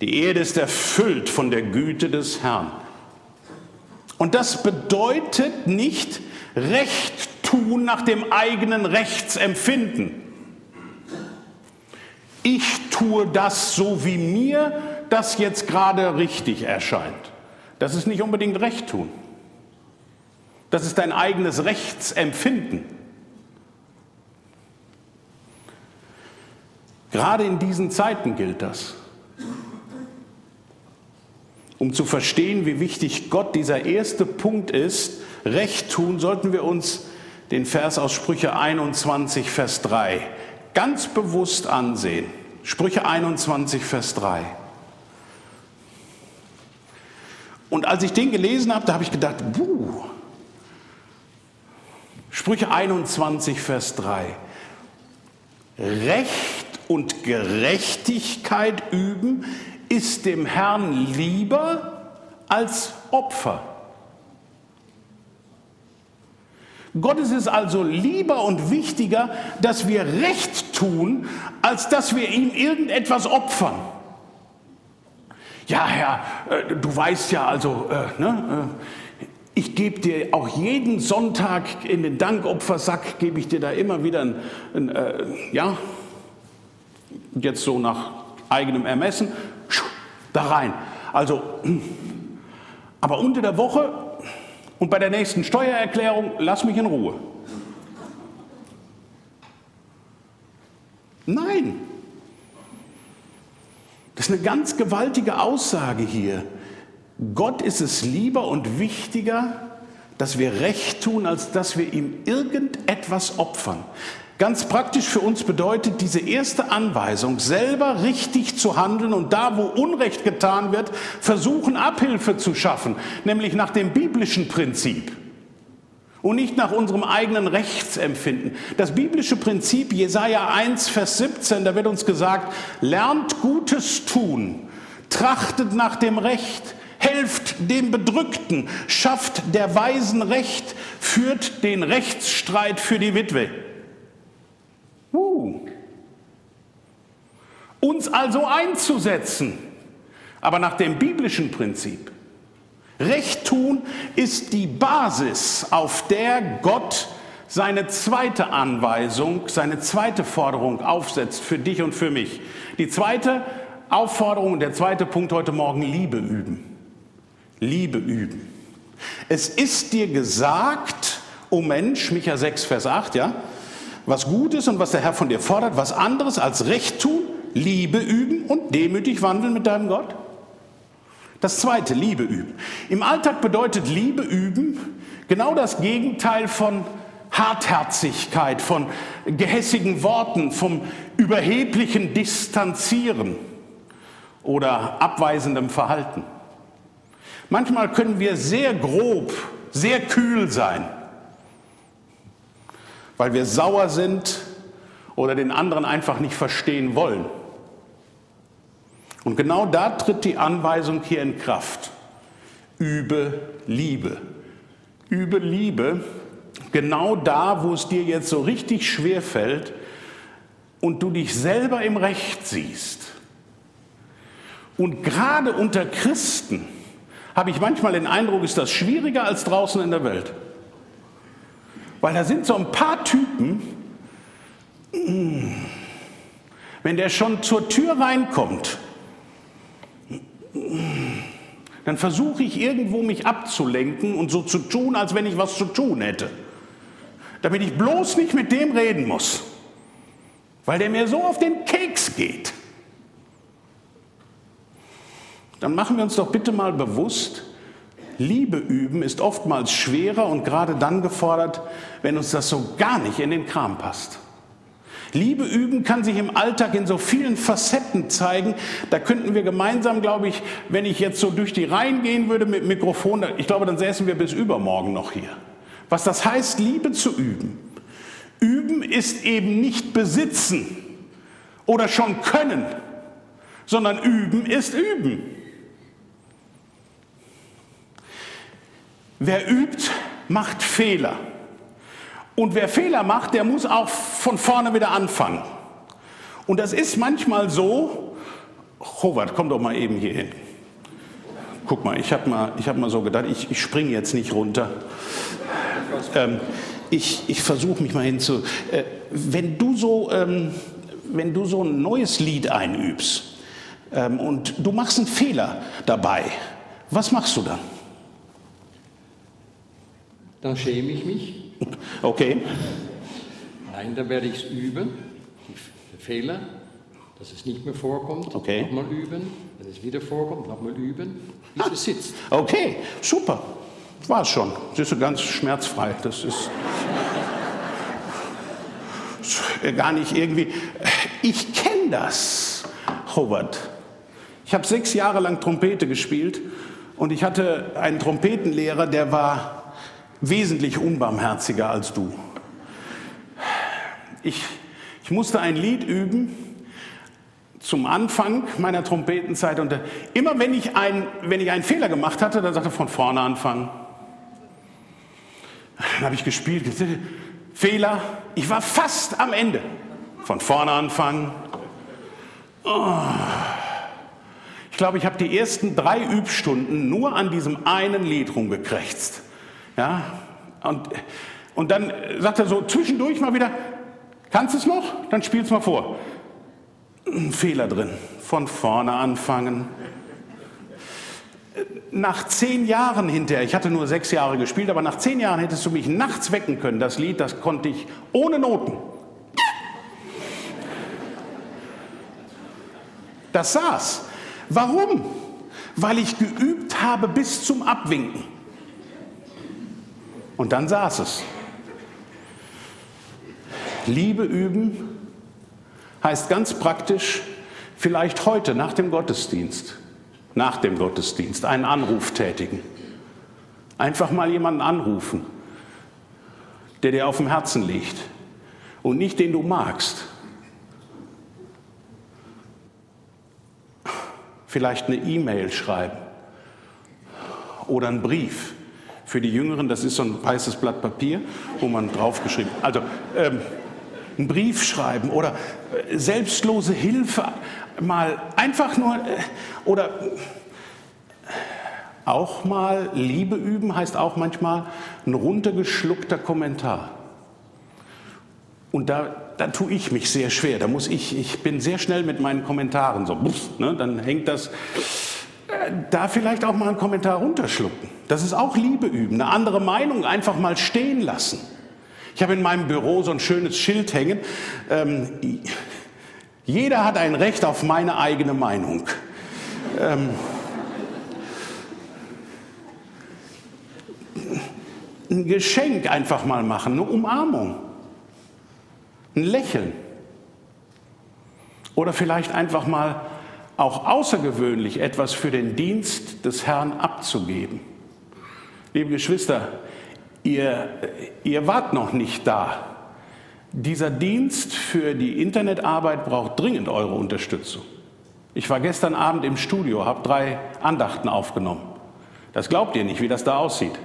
Die Erde ist erfüllt von der Güte des Herrn. Und das bedeutet nicht Recht tun nach dem eigenen Rechtsempfinden. Ich tue das so, wie mir das jetzt gerade richtig erscheint. Das ist nicht unbedingt Recht tun. Das ist dein eigenes Rechtsempfinden. Gerade in diesen Zeiten gilt das. Um zu verstehen, wie wichtig Gott dieser erste Punkt ist, Recht tun, sollten wir uns den Vers aus Sprüche 21, Vers 3 ganz bewusst ansehen. Sprüche 21, Vers 3. Und als ich den gelesen habe, da habe ich gedacht, buh, Sprüche 21, Vers 3. Recht und Gerechtigkeit üben ist dem Herrn lieber als Opfer. Gott ist es also lieber und wichtiger, dass wir Recht tun, als dass wir ihm irgendetwas opfern. Ja, Herr, äh, du weißt ja also, äh, ne, äh, ich gebe dir auch jeden Sonntag in den Dankopfersack, gebe ich dir da immer wieder ein, ein äh, ja, jetzt so nach eigenem Ermessen, da rein. Also, aber unter der Woche und bei der nächsten Steuererklärung, lass mich in Ruhe. Nein. Das ist eine ganz gewaltige Aussage hier. Gott ist es lieber und wichtiger, dass wir Recht tun, als dass wir ihm irgendetwas opfern. Ganz praktisch für uns bedeutet diese erste Anweisung, selber richtig zu handeln und da, wo Unrecht getan wird, versuchen Abhilfe zu schaffen, nämlich nach dem biblischen Prinzip und nicht nach unserem eigenen Rechtsempfinden. Das biblische Prinzip, Jesaja 1, Vers 17, da wird uns gesagt, lernt Gutes tun, trachtet nach dem Recht, helft dem Bedrückten, schafft der Weisen Recht, führt den Rechtsstreit für die Witwe. Uh. Uns also einzusetzen, aber nach dem biblischen Prinzip. Recht tun ist die Basis, auf der Gott seine zweite Anweisung, seine zweite Forderung aufsetzt für dich und für mich. Die zweite Aufforderung, der zweite Punkt heute Morgen, Liebe üben. Liebe üben. Es ist dir gesagt, o oh Mensch, Micha 6, Vers 8, ja, was gut ist und was der Herr von dir fordert, was anderes als Recht tun, Liebe üben und demütig wandeln mit deinem Gott? Das zweite, Liebe üben. Im Alltag bedeutet Liebe üben genau das Gegenteil von Hartherzigkeit, von gehässigen Worten, vom überheblichen Distanzieren oder abweisendem Verhalten. Manchmal können wir sehr grob, sehr kühl sein weil wir sauer sind oder den anderen einfach nicht verstehen wollen. Und genau da tritt die Anweisung hier in Kraft. Übe Liebe. Übe Liebe genau da, wo es dir jetzt so richtig schwer fällt und du dich selber im Recht siehst. Und gerade unter Christen habe ich manchmal den Eindruck, ist das schwieriger als draußen in der Welt. Weil da sind so ein paar Typen, wenn der schon zur Tür reinkommt, dann versuche ich irgendwo mich abzulenken und so zu tun, als wenn ich was zu tun hätte. Damit ich bloß nicht mit dem reden muss, weil der mir so auf den Keks geht. Dann machen wir uns doch bitte mal bewusst, Liebe üben ist oftmals schwerer und gerade dann gefordert, wenn uns das so gar nicht in den Kram passt. Liebe üben kann sich im Alltag in so vielen Facetten zeigen. Da könnten wir gemeinsam, glaube ich, wenn ich jetzt so durch die Reihen gehen würde mit Mikrofon, ich glaube, dann säßen wir bis übermorgen noch hier. Was das heißt, Liebe zu üben. Üben ist eben nicht besitzen oder schon können, sondern üben ist üben. Wer übt, macht Fehler. Und wer Fehler macht, der muss auch von vorne wieder anfangen. Und das ist manchmal so, Robert, komm doch mal eben hier hin. Guck mal, ich habe mal, hab mal so gedacht, ich, ich springe jetzt nicht runter. Ähm, ich ich versuche mich mal hinzu. Äh, wenn, du so, ähm, wenn du so ein neues Lied einübst ähm, und du machst einen Fehler dabei, was machst du dann?
Dann schäme ich mich.
Okay.
Nein, dann werde ich es üben, die Fehler, dass es nicht mehr vorkommt.
Okay.
Nochmal üben, wenn es wieder vorkommt, nochmal üben, bis
Ah.
es sitzt.
Okay, super. War es schon. Das ist ganz schmerzfrei. Das ist gar nicht irgendwie. Ich kenne das, Robert. Ich habe sechs Jahre lang Trompete gespielt und ich hatte einen Trompetenlehrer, der war wesentlich unbarmherziger als du. Ich, ich musste ein Lied üben zum Anfang meiner Trompetenzeit und äh, immer wenn ich, ein, wenn ich einen Fehler gemacht hatte, dann sagte er von vorne anfangen. Dann habe ich gespielt, Fehler, ich war fast am Ende. Von vorne anfangen. Oh. Ich glaube, ich habe die ersten drei Übstunden nur an diesem einen Lied rumgekrächzt. Ja? Und, und dann sagt er so zwischendurch mal wieder, kannst du es noch? Dann spiel's mal vor. Ein Fehler drin. Von vorne anfangen. Nach zehn Jahren hinterher, ich hatte nur sechs Jahre gespielt, aber nach zehn Jahren hättest du mich nachts wecken können. Das Lied, das konnte ich ohne Noten. Das saß. Warum? Weil ich geübt habe bis zum Abwinken. Und dann saß es. Liebe üben heißt ganz praktisch, vielleicht heute nach dem Gottesdienst, nach dem Gottesdienst einen Anruf tätigen. Einfach mal jemanden anrufen, der dir auf dem Herzen liegt und nicht den du magst. Vielleicht eine E-Mail schreiben oder einen Brief. Für die Jüngeren, das ist so ein weißes Blatt Papier, wo man draufgeschrieben, also ähm, einen Brief schreiben oder äh, selbstlose Hilfe mal einfach nur äh, oder äh, auch mal Liebe üben heißt auch manchmal ein runtergeschluckter Kommentar. Und da, da tue ich mich sehr schwer. Da muss ich, ich bin sehr schnell mit meinen Kommentaren so, ne, dann hängt das. Da vielleicht auch mal einen Kommentar runterschlucken. Das ist auch Liebe üben. Eine andere Meinung einfach mal stehen lassen. Ich habe in meinem Büro so ein schönes Schild hängen. Ähm, jeder hat ein Recht auf meine eigene Meinung. Ähm, ein Geschenk einfach mal machen, eine Umarmung, ein Lächeln. Oder vielleicht einfach mal auch außergewöhnlich etwas für den Dienst des Herrn abzugeben. Liebe Geschwister, ihr, ihr wart noch nicht da. Dieser Dienst für die Internetarbeit braucht dringend eure Unterstützung. Ich war gestern Abend im Studio, habe drei Andachten aufgenommen. Das glaubt ihr nicht, wie das da aussieht.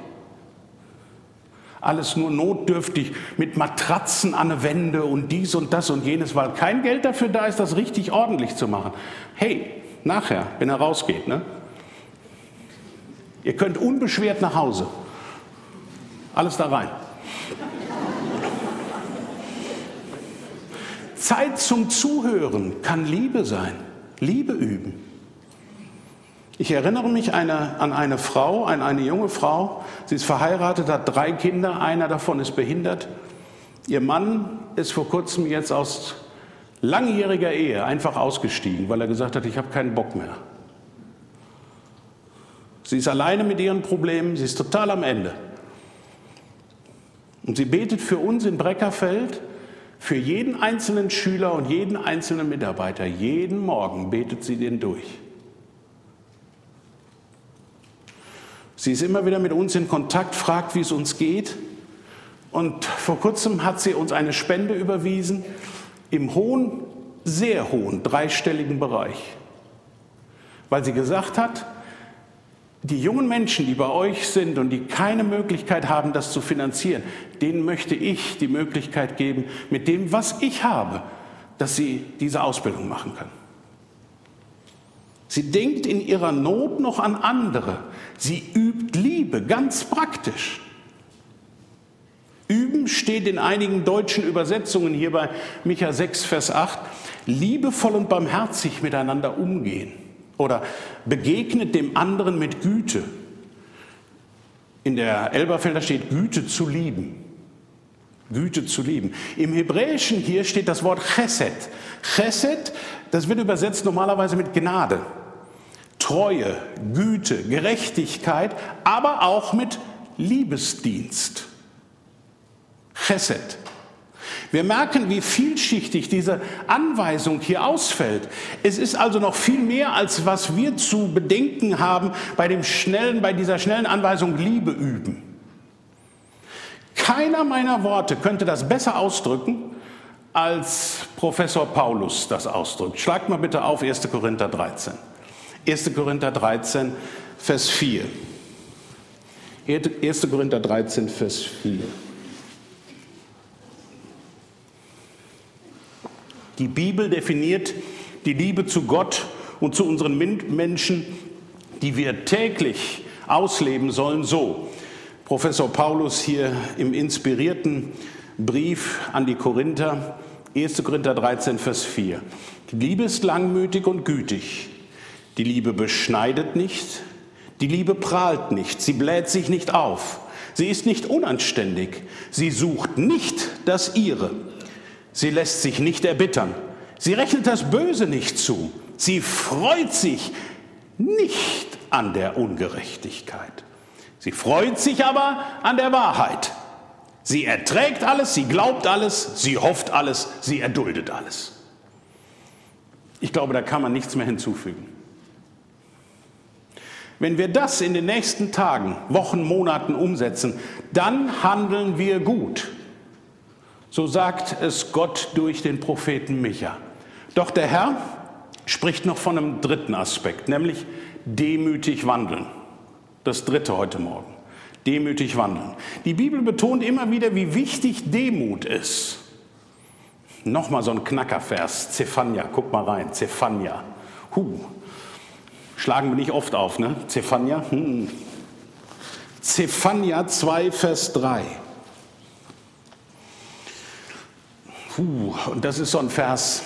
Alles nur notdürftig mit Matratzen an der Wände und dies und das und jenes, weil kein Geld dafür da ist, das richtig ordentlich zu machen. Hey, nachher, wenn er rausgeht, ne? Ihr könnt unbeschwert nach Hause. Alles da rein. Zeit zum Zuhören kann Liebe sein. Liebe üben. Ich erinnere mich eine, an eine Frau, an eine junge Frau. Sie ist verheiratet, hat drei Kinder, einer davon ist behindert. Ihr Mann ist vor kurzem jetzt aus langjähriger Ehe einfach ausgestiegen, weil er gesagt hat, ich habe keinen Bock mehr. Sie ist alleine mit ihren Problemen, sie ist total am Ende. Und sie betet für uns in Breckerfeld, für jeden einzelnen Schüler und jeden einzelnen Mitarbeiter. Jeden Morgen betet sie den durch. Sie ist immer wieder mit uns in Kontakt, fragt, wie es uns geht. Und vor kurzem hat sie uns eine Spende überwiesen im hohen, sehr hohen, dreistelligen Bereich. Weil sie gesagt hat, die jungen Menschen, die bei euch sind und die keine Möglichkeit haben, das zu finanzieren, denen möchte ich die Möglichkeit geben, mit dem, was ich habe, dass sie diese Ausbildung machen können. Sie denkt in ihrer Not noch an andere. Sie übt Liebe, ganz praktisch. Üben steht in einigen deutschen Übersetzungen hier bei Micha 6, Vers 8, liebevoll und barmherzig miteinander umgehen oder begegnet dem anderen mit Güte. In der Elberfelder steht Güte zu lieben. Güte zu lieben. Im Hebräischen hier steht das Wort Chesed. Chesed, das wird übersetzt normalerweise mit Gnade. Treue, Güte, Gerechtigkeit, aber auch mit Liebesdienst. Chesed. Wir merken, wie vielschichtig diese Anweisung hier ausfällt. Es ist also noch viel mehr, als was wir zu bedenken haben bei, dem schnellen, bei dieser schnellen Anweisung Liebe üben. Keiner meiner Worte könnte das besser ausdrücken, als Professor Paulus das ausdrückt. Schlagt mal bitte auf 1. Korinther 13. 1. Korinther 13, Vers 4. 1. Korinther 13, Vers 4. Die Bibel definiert die Liebe zu Gott und zu unseren Mitmenschen, die wir täglich ausleben sollen, so. Professor Paulus hier im inspirierten Brief an die Korinther, 1. Korinther 13, Vers 4. Die Liebe ist langmütig und gütig. Die Liebe beschneidet nicht. Die Liebe prahlt nicht. Sie bläht sich nicht auf. Sie ist nicht unanständig. Sie sucht nicht das Ihre. Sie lässt sich nicht erbittern. Sie rechnet das Böse nicht zu. Sie freut sich nicht an der Ungerechtigkeit. Sie freut sich aber an der Wahrheit. Sie erträgt alles, sie glaubt alles, sie hofft alles, sie erduldet alles. Ich glaube, da kann man nichts mehr hinzufügen. Wenn wir das in den nächsten Tagen, Wochen, Monaten umsetzen, dann handeln wir gut. So sagt es Gott durch den Propheten Micha. Doch der Herr spricht noch von einem dritten Aspekt, nämlich demütig wandeln. Das dritte heute Morgen. Demütig wandeln. Die Bibel betont immer wieder, wie wichtig Demut ist. Nochmal so ein Knackervers, Zephania, guck mal rein, Zephania. Huh. Schlagen wir nicht oft auf, ne? Zephania. Hm. Zephania 2, Vers 3. Puh, und das ist so ein Vers,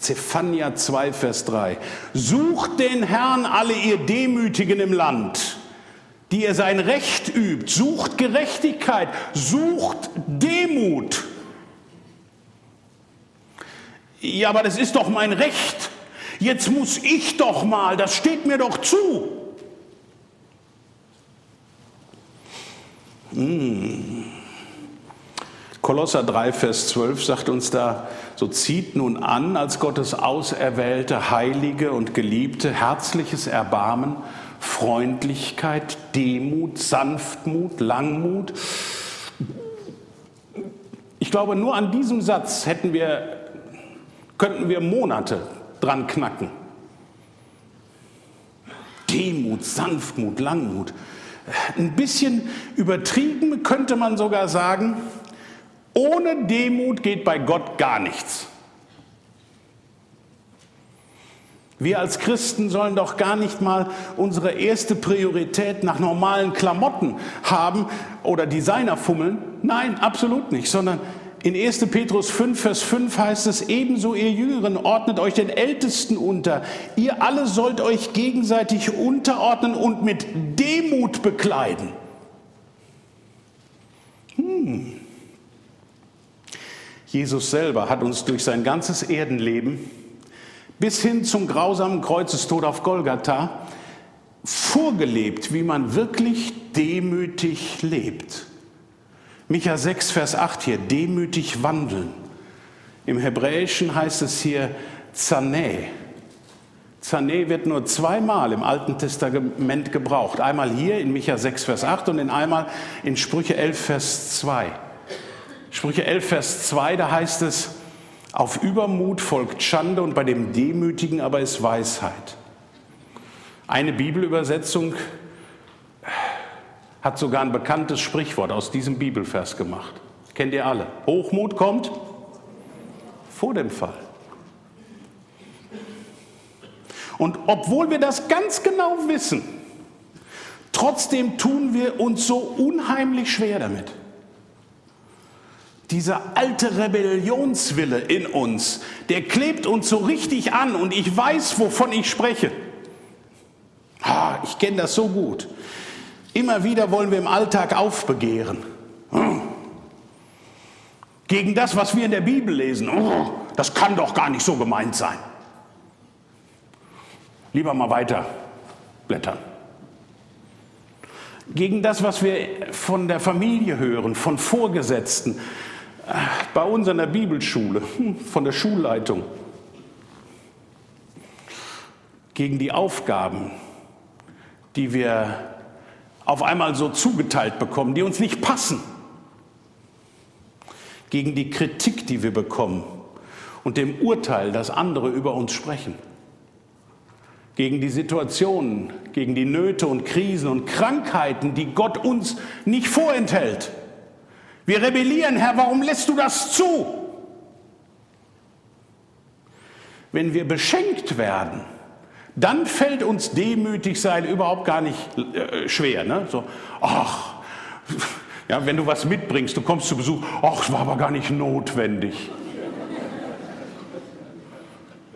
Zephania 2, Vers 3. Sucht den Herrn alle ihr Demütigen im Land, die ihr sein Recht übt. Sucht Gerechtigkeit, sucht Demut. Ja, aber das ist doch mein Recht. Jetzt muss ich doch mal, das steht mir doch zu. Mmh. Kolosser 3, Vers 12 sagt uns da, so zieht nun an als Gottes auserwählte, heilige und geliebte, herzliches Erbarmen, Freundlichkeit, Demut, Sanftmut, Langmut. Ich glaube, nur an diesem Satz hätten wir, könnten wir Monate dran knacken. Demut, Sanftmut, Langmut. Ein bisschen übertrieben könnte man sogar sagen, ohne Demut geht bei Gott gar nichts. Wir als Christen sollen doch gar nicht mal unsere erste Priorität nach normalen Klamotten haben oder Designer fummeln. Nein, absolut nicht, sondern in 1. Petrus 5, Vers 5 heißt es, ebenso ihr Jüngeren ordnet euch den Ältesten unter. Ihr alle sollt euch gegenseitig unterordnen und mit Demut bekleiden. Hm. Jesus selber hat uns durch sein ganzes Erdenleben bis hin zum grausamen Kreuzestod auf Golgatha vorgelebt, wie man wirklich demütig lebt. Micha 6, Vers 8 hier, demütig wandeln. Im Hebräischen heißt es hier Zanä. Zanä wird nur zweimal im Alten Testament gebraucht. Einmal hier in Micha 6, Vers 8 und in einmal in Sprüche 11, Vers 2. Sprüche 11, Vers 2, da heißt es, auf Übermut folgt Schande und bei dem Demütigen aber ist Weisheit. Eine Bibelübersetzung hat sogar ein bekanntes Sprichwort aus diesem Bibelvers gemacht. Kennt ihr alle? Hochmut kommt vor dem Fall. Und obwohl wir das ganz genau wissen, trotzdem tun wir uns so unheimlich schwer damit. Dieser alte Rebellionswille in uns, der klebt uns so richtig an und ich weiß, wovon ich spreche. Ah, ich kenne das so gut. Immer wieder wollen wir im Alltag aufbegehren. Hm. Gegen das, was wir in der Bibel lesen. Oh, das kann doch gar nicht so gemeint sein. Lieber mal weiter blättern. Gegen das, was wir von der Familie hören, von Vorgesetzten, äh, bei uns an der Bibelschule, hm, von der Schulleitung. Gegen die Aufgaben, die wir auf einmal so zugeteilt bekommen, die uns nicht passen. Gegen die Kritik, die wir bekommen und dem Urteil, das andere über uns sprechen gegen die Situationen, gegen die Nöte und Krisen und Krankheiten, die Gott uns nicht vorenthält. Wir rebellieren, Herr, warum lässt du das zu? Wenn wir beschenkt werden, dann fällt uns demütig sein überhaupt gar nicht äh, schwer. Ne? So, ach, ja, wenn du was mitbringst, du kommst zu Besuch, ach, es war aber gar nicht notwendig.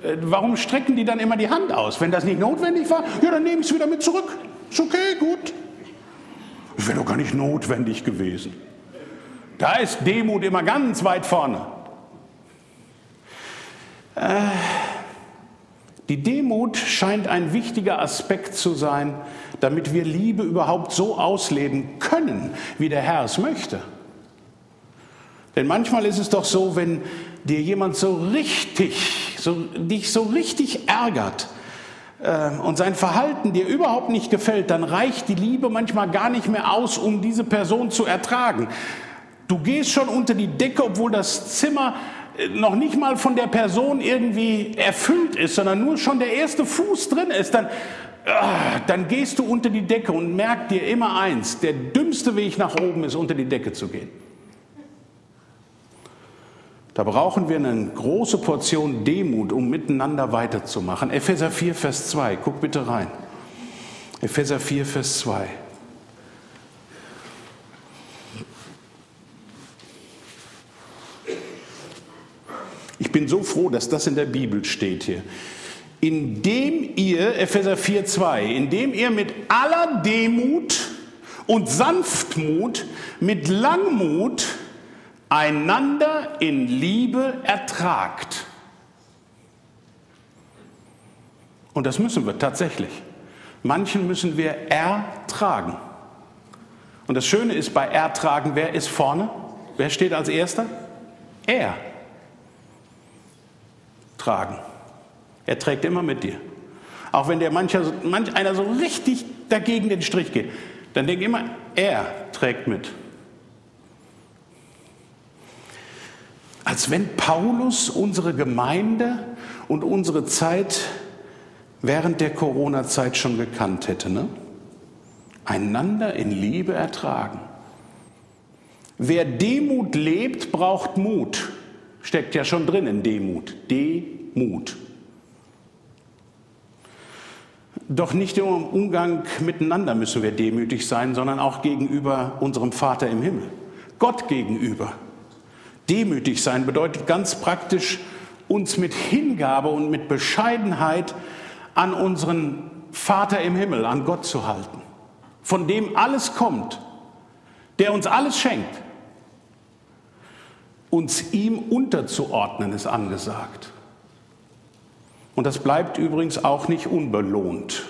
Äh, warum strecken die dann immer die Hand aus? Wenn das nicht notwendig war, ja, dann nehme ich es wieder mit zurück. Ist okay, gut. Das wäre doch gar nicht notwendig gewesen. Da ist Demut immer ganz weit vorne. Äh, die Demut scheint ein wichtiger Aspekt zu sein, damit wir Liebe überhaupt so ausleben können, wie der Herr es möchte. Denn manchmal ist es doch so, wenn dir jemand so richtig, so, dich so richtig ärgert äh, und sein Verhalten dir überhaupt nicht gefällt, dann reicht die Liebe manchmal gar nicht mehr aus, um diese Person zu ertragen. Du gehst schon unter die Decke, obwohl das Zimmer noch nicht mal von der Person irgendwie erfüllt ist, sondern nur schon der erste Fuß drin ist, dann, ah, dann gehst du unter die Decke und merk dir immer eins, der dümmste Weg nach oben ist, unter die Decke zu gehen. Da brauchen wir eine große Portion Demut, um miteinander weiterzumachen. Epheser 4, Vers 2, guck bitte rein. Epheser 4, Vers 2. Ich bin so froh, dass das in der Bibel steht hier. Indem ihr, Epheser 4, 2, indem ihr mit aller Demut und Sanftmut, mit Langmut, einander in Liebe ertragt. Und das müssen wir tatsächlich. Manchen müssen wir ertragen. Und das Schöne ist bei ertragen, wer ist vorne? Wer steht als erster? Er. Tragen. Er trägt immer mit dir. Auch wenn der mancher, manch einer so richtig dagegen den Strich geht, dann denk immer, er trägt mit. als wenn Paulus unsere Gemeinde und unsere Zeit während der Corona-Zeit schon gekannt hätte. Ne? Einander in Liebe ertragen. Wer Demut lebt, braucht Mut. Steckt ja schon drin in Demut. Demut. Doch nicht nur im Umgang miteinander müssen wir demütig sein, sondern auch gegenüber unserem Vater im Himmel. Gott gegenüber. Demütig sein bedeutet ganz praktisch, uns mit Hingabe und mit Bescheidenheit an unseren Vater im Himmel, an Gott zu halten, von dem alles kommt, der uns alles schenkt. Uns ihm unterzuordnen ist angesagt. Und das bleibt übrigens auch nicht unbelohnt,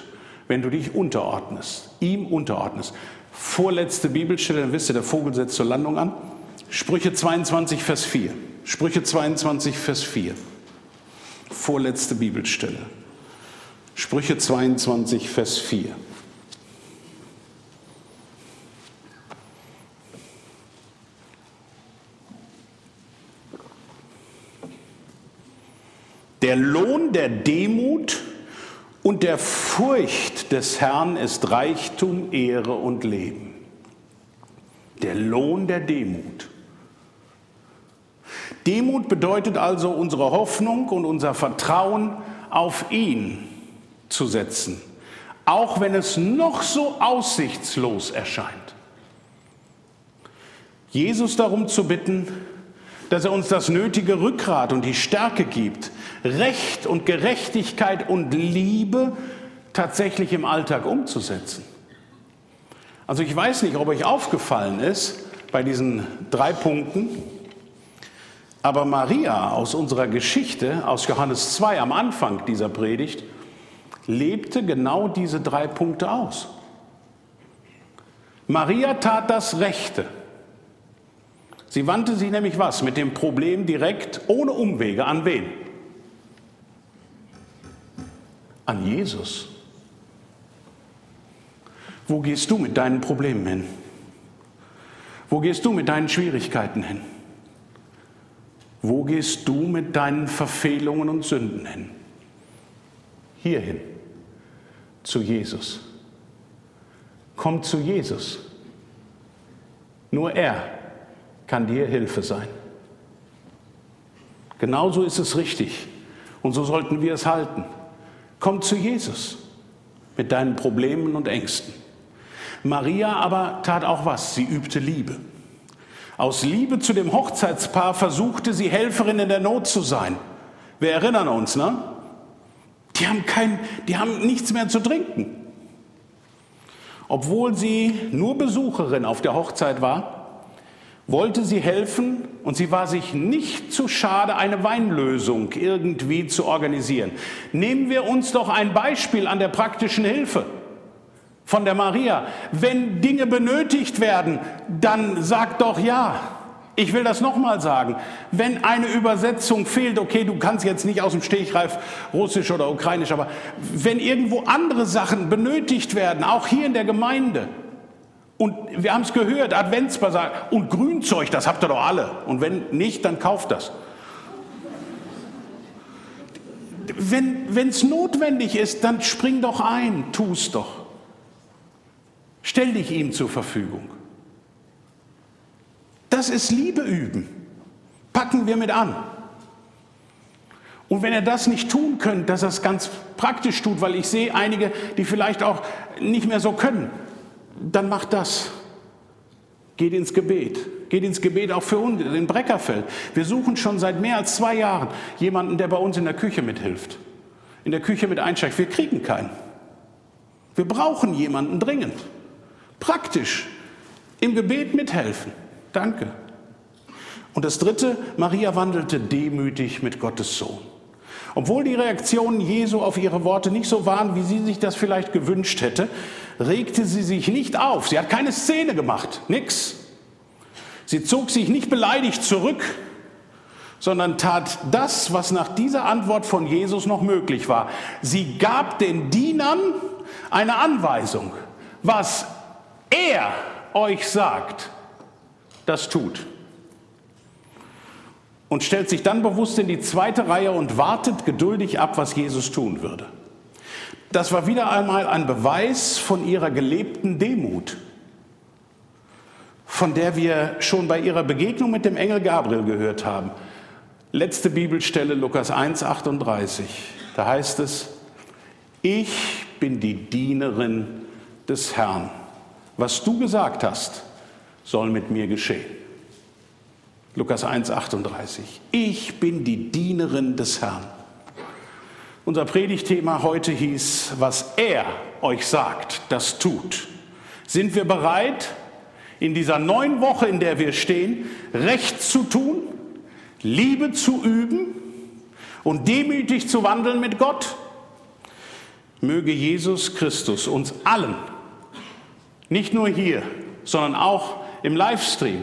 wenn du dich unterordnest, ihm unterordnest. Vorletzte Bibelstelle, dann wisst ihr, der Vogel setzt zur Landung an. Sprüche 22, Vers 4. Sprüche 22, Vers 4. Vorletzte Bibelstelle. Sprüche 22, Vers 4. Der Lohn der Demut und der Furcht des Herrn ist Reichtum, Ehre und Leben. Der Lohn der Demut. Demut bedeutet also unsere Hoffnung und unser Vertrauen auf ihn zu setzen, auch wenn es noch so aussichtslos erscheint. Jesus darum zu bitten, dass er uns das nötige Rückgrat und die Stärke gibt, Recht und Gerechtigkeit und Liebe tatsächlich im Alltag umzusetzen. Also ich weiß nicht, ob euch aufgefallen ist bei diesen drei Punkten, aber Maria aus unserer Geschichte, aus Johannes 2 am Anfang dieser Predigt, lebte genau diese drei Punkte aus. Maria tat das Rechte. Sie wandte sich nämlich was mit dem Problem direkt, ohne Umwege, an wen? An Jesus. Wo gehst du mit deinen Problemen hin? Wo gehst du mit deinen Schwierigkeiten hin? Wo gehst du mit deinen Verfehlungen und Sünden hin? Hierhin, zu Jesus. Komm zu Jesus. Nur er kann dir Hilfe sein. Genauso ist es richtig und so sollten wir es halten. Komm zu Jesus mit deinen Problemen und Ängsten. Maria aber tat auch was, sie übte Liebe. Aus Liebe zu dem Hochzeitspaar versuchte sie Helferin in der Not zu sein. Wir erinnern uns, ne? Die haben, kein, die haben nichts mehr zu trinken. Obwohl sie nur Besucherin auf der Hochzeit war, wollte sie helfen und sie war sich nicht zu schade, eine Weinlösung irgendwie zu organisieren. Nehmen wir uns doch ein Beispiel an der praktischen Hilfe von der Maria. Wenn Dinge benötigt werden, dann sag doch ja. Ich will das nochmal sagen. Wenn eine Übersetzung fehlt, okay, du kannst jetzt nicht aus dem Stegreif Russisch oder Ukrainisch, aber wenn irgendwo andere Sachen benötigt werden, auch hier in der Gemeinde, und wir haben es gehört, Adventsbasar und Grünzeug, das habt ihr doch alle. Und wenn nicht, dann kauft das. Wenn es notwendig ist, dann spring doch ein, tu es doch. Stell dich ihm zur Verfügung. Das ist Liebe üben. Packen wir mit an. Und wenn ihr das nicht tun könnt, dass er es ganz praktisch tut, weil ich sehe einige, die vielleicht auch nicht mehr so können, dann macht das. Geht ins Gebet. Geht ins Gebet auch für uns in Breckerfeld. Wir suchen schon seit mehr als zwei Jahren jemanden, der bei uns in der Küche mithilft. In der Küche mit einsteigt. Wir kriegen keinen. Wir brauchen jemanden dringend. Praktisch im Gebet mithelfen. Danke. Und das Dritte, Maria wandelte demütig mit Gottes Sohn. Obwohl die Reaktionen Jesu auf ihre Worte nicht so waren, wie sie sich das vielleicht gewünscht hätte, regte sie sich nicht auf. Sie hat keine Szene gemacht, nix. Sie zog sich nicht beleidigt zurück, sondern tat das, was nach dieser Antwort von Jesus noch möglich war. Sie gab den Dienern eine Anweisung, was er euch sagt, das tut. Und stellt sich dann bewusst in die zweite Reihe und wartet geduldig ab, was Jesus tun würde. Das war wieder einmal ein Beweis von ihrer gelebten Demut, von der wir schon bei ihrer Begegnung mit dem Engel Gabriel gehört haben. Letzte Bibelstelle Lukas 1, 38. Da heißt es, ich bin die Dienerin des Herrn was du gesagt hast, soll mit mir geschehen. Lukas 1, 38. Ich bin die Dienerin des Herrn. Unser Predigtthema heute hieß, was er euch sagt, das tut. Sind wir bereit, in dieser neuen Woche, in der wir stehen, Recht zu tun, Liebe zu üben und demütig zu wandeln mit Gott? Möge Jesus Christus uns allen nicht nur hier, sondern auch im Livestream.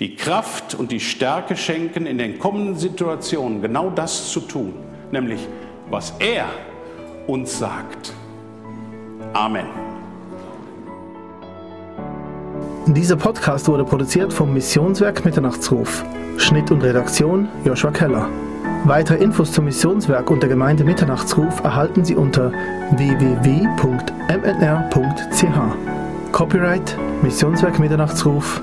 Die Kraft und die Stärke schenken, in den kommenden Situationen genau das zu tun, nämlich was er uns sagt. Amen.
Dieser Podcast wurde produziert vom Missionswerk Mitternachtsruf. Schnitt und Redaktion Joshua Keller. Weitere Infos zum Missionswerk und der Gemeinde Mitternachtsruf erhalten Sie unter www.mnr.ch. Copyright Missionswerk Mitternachtsruf,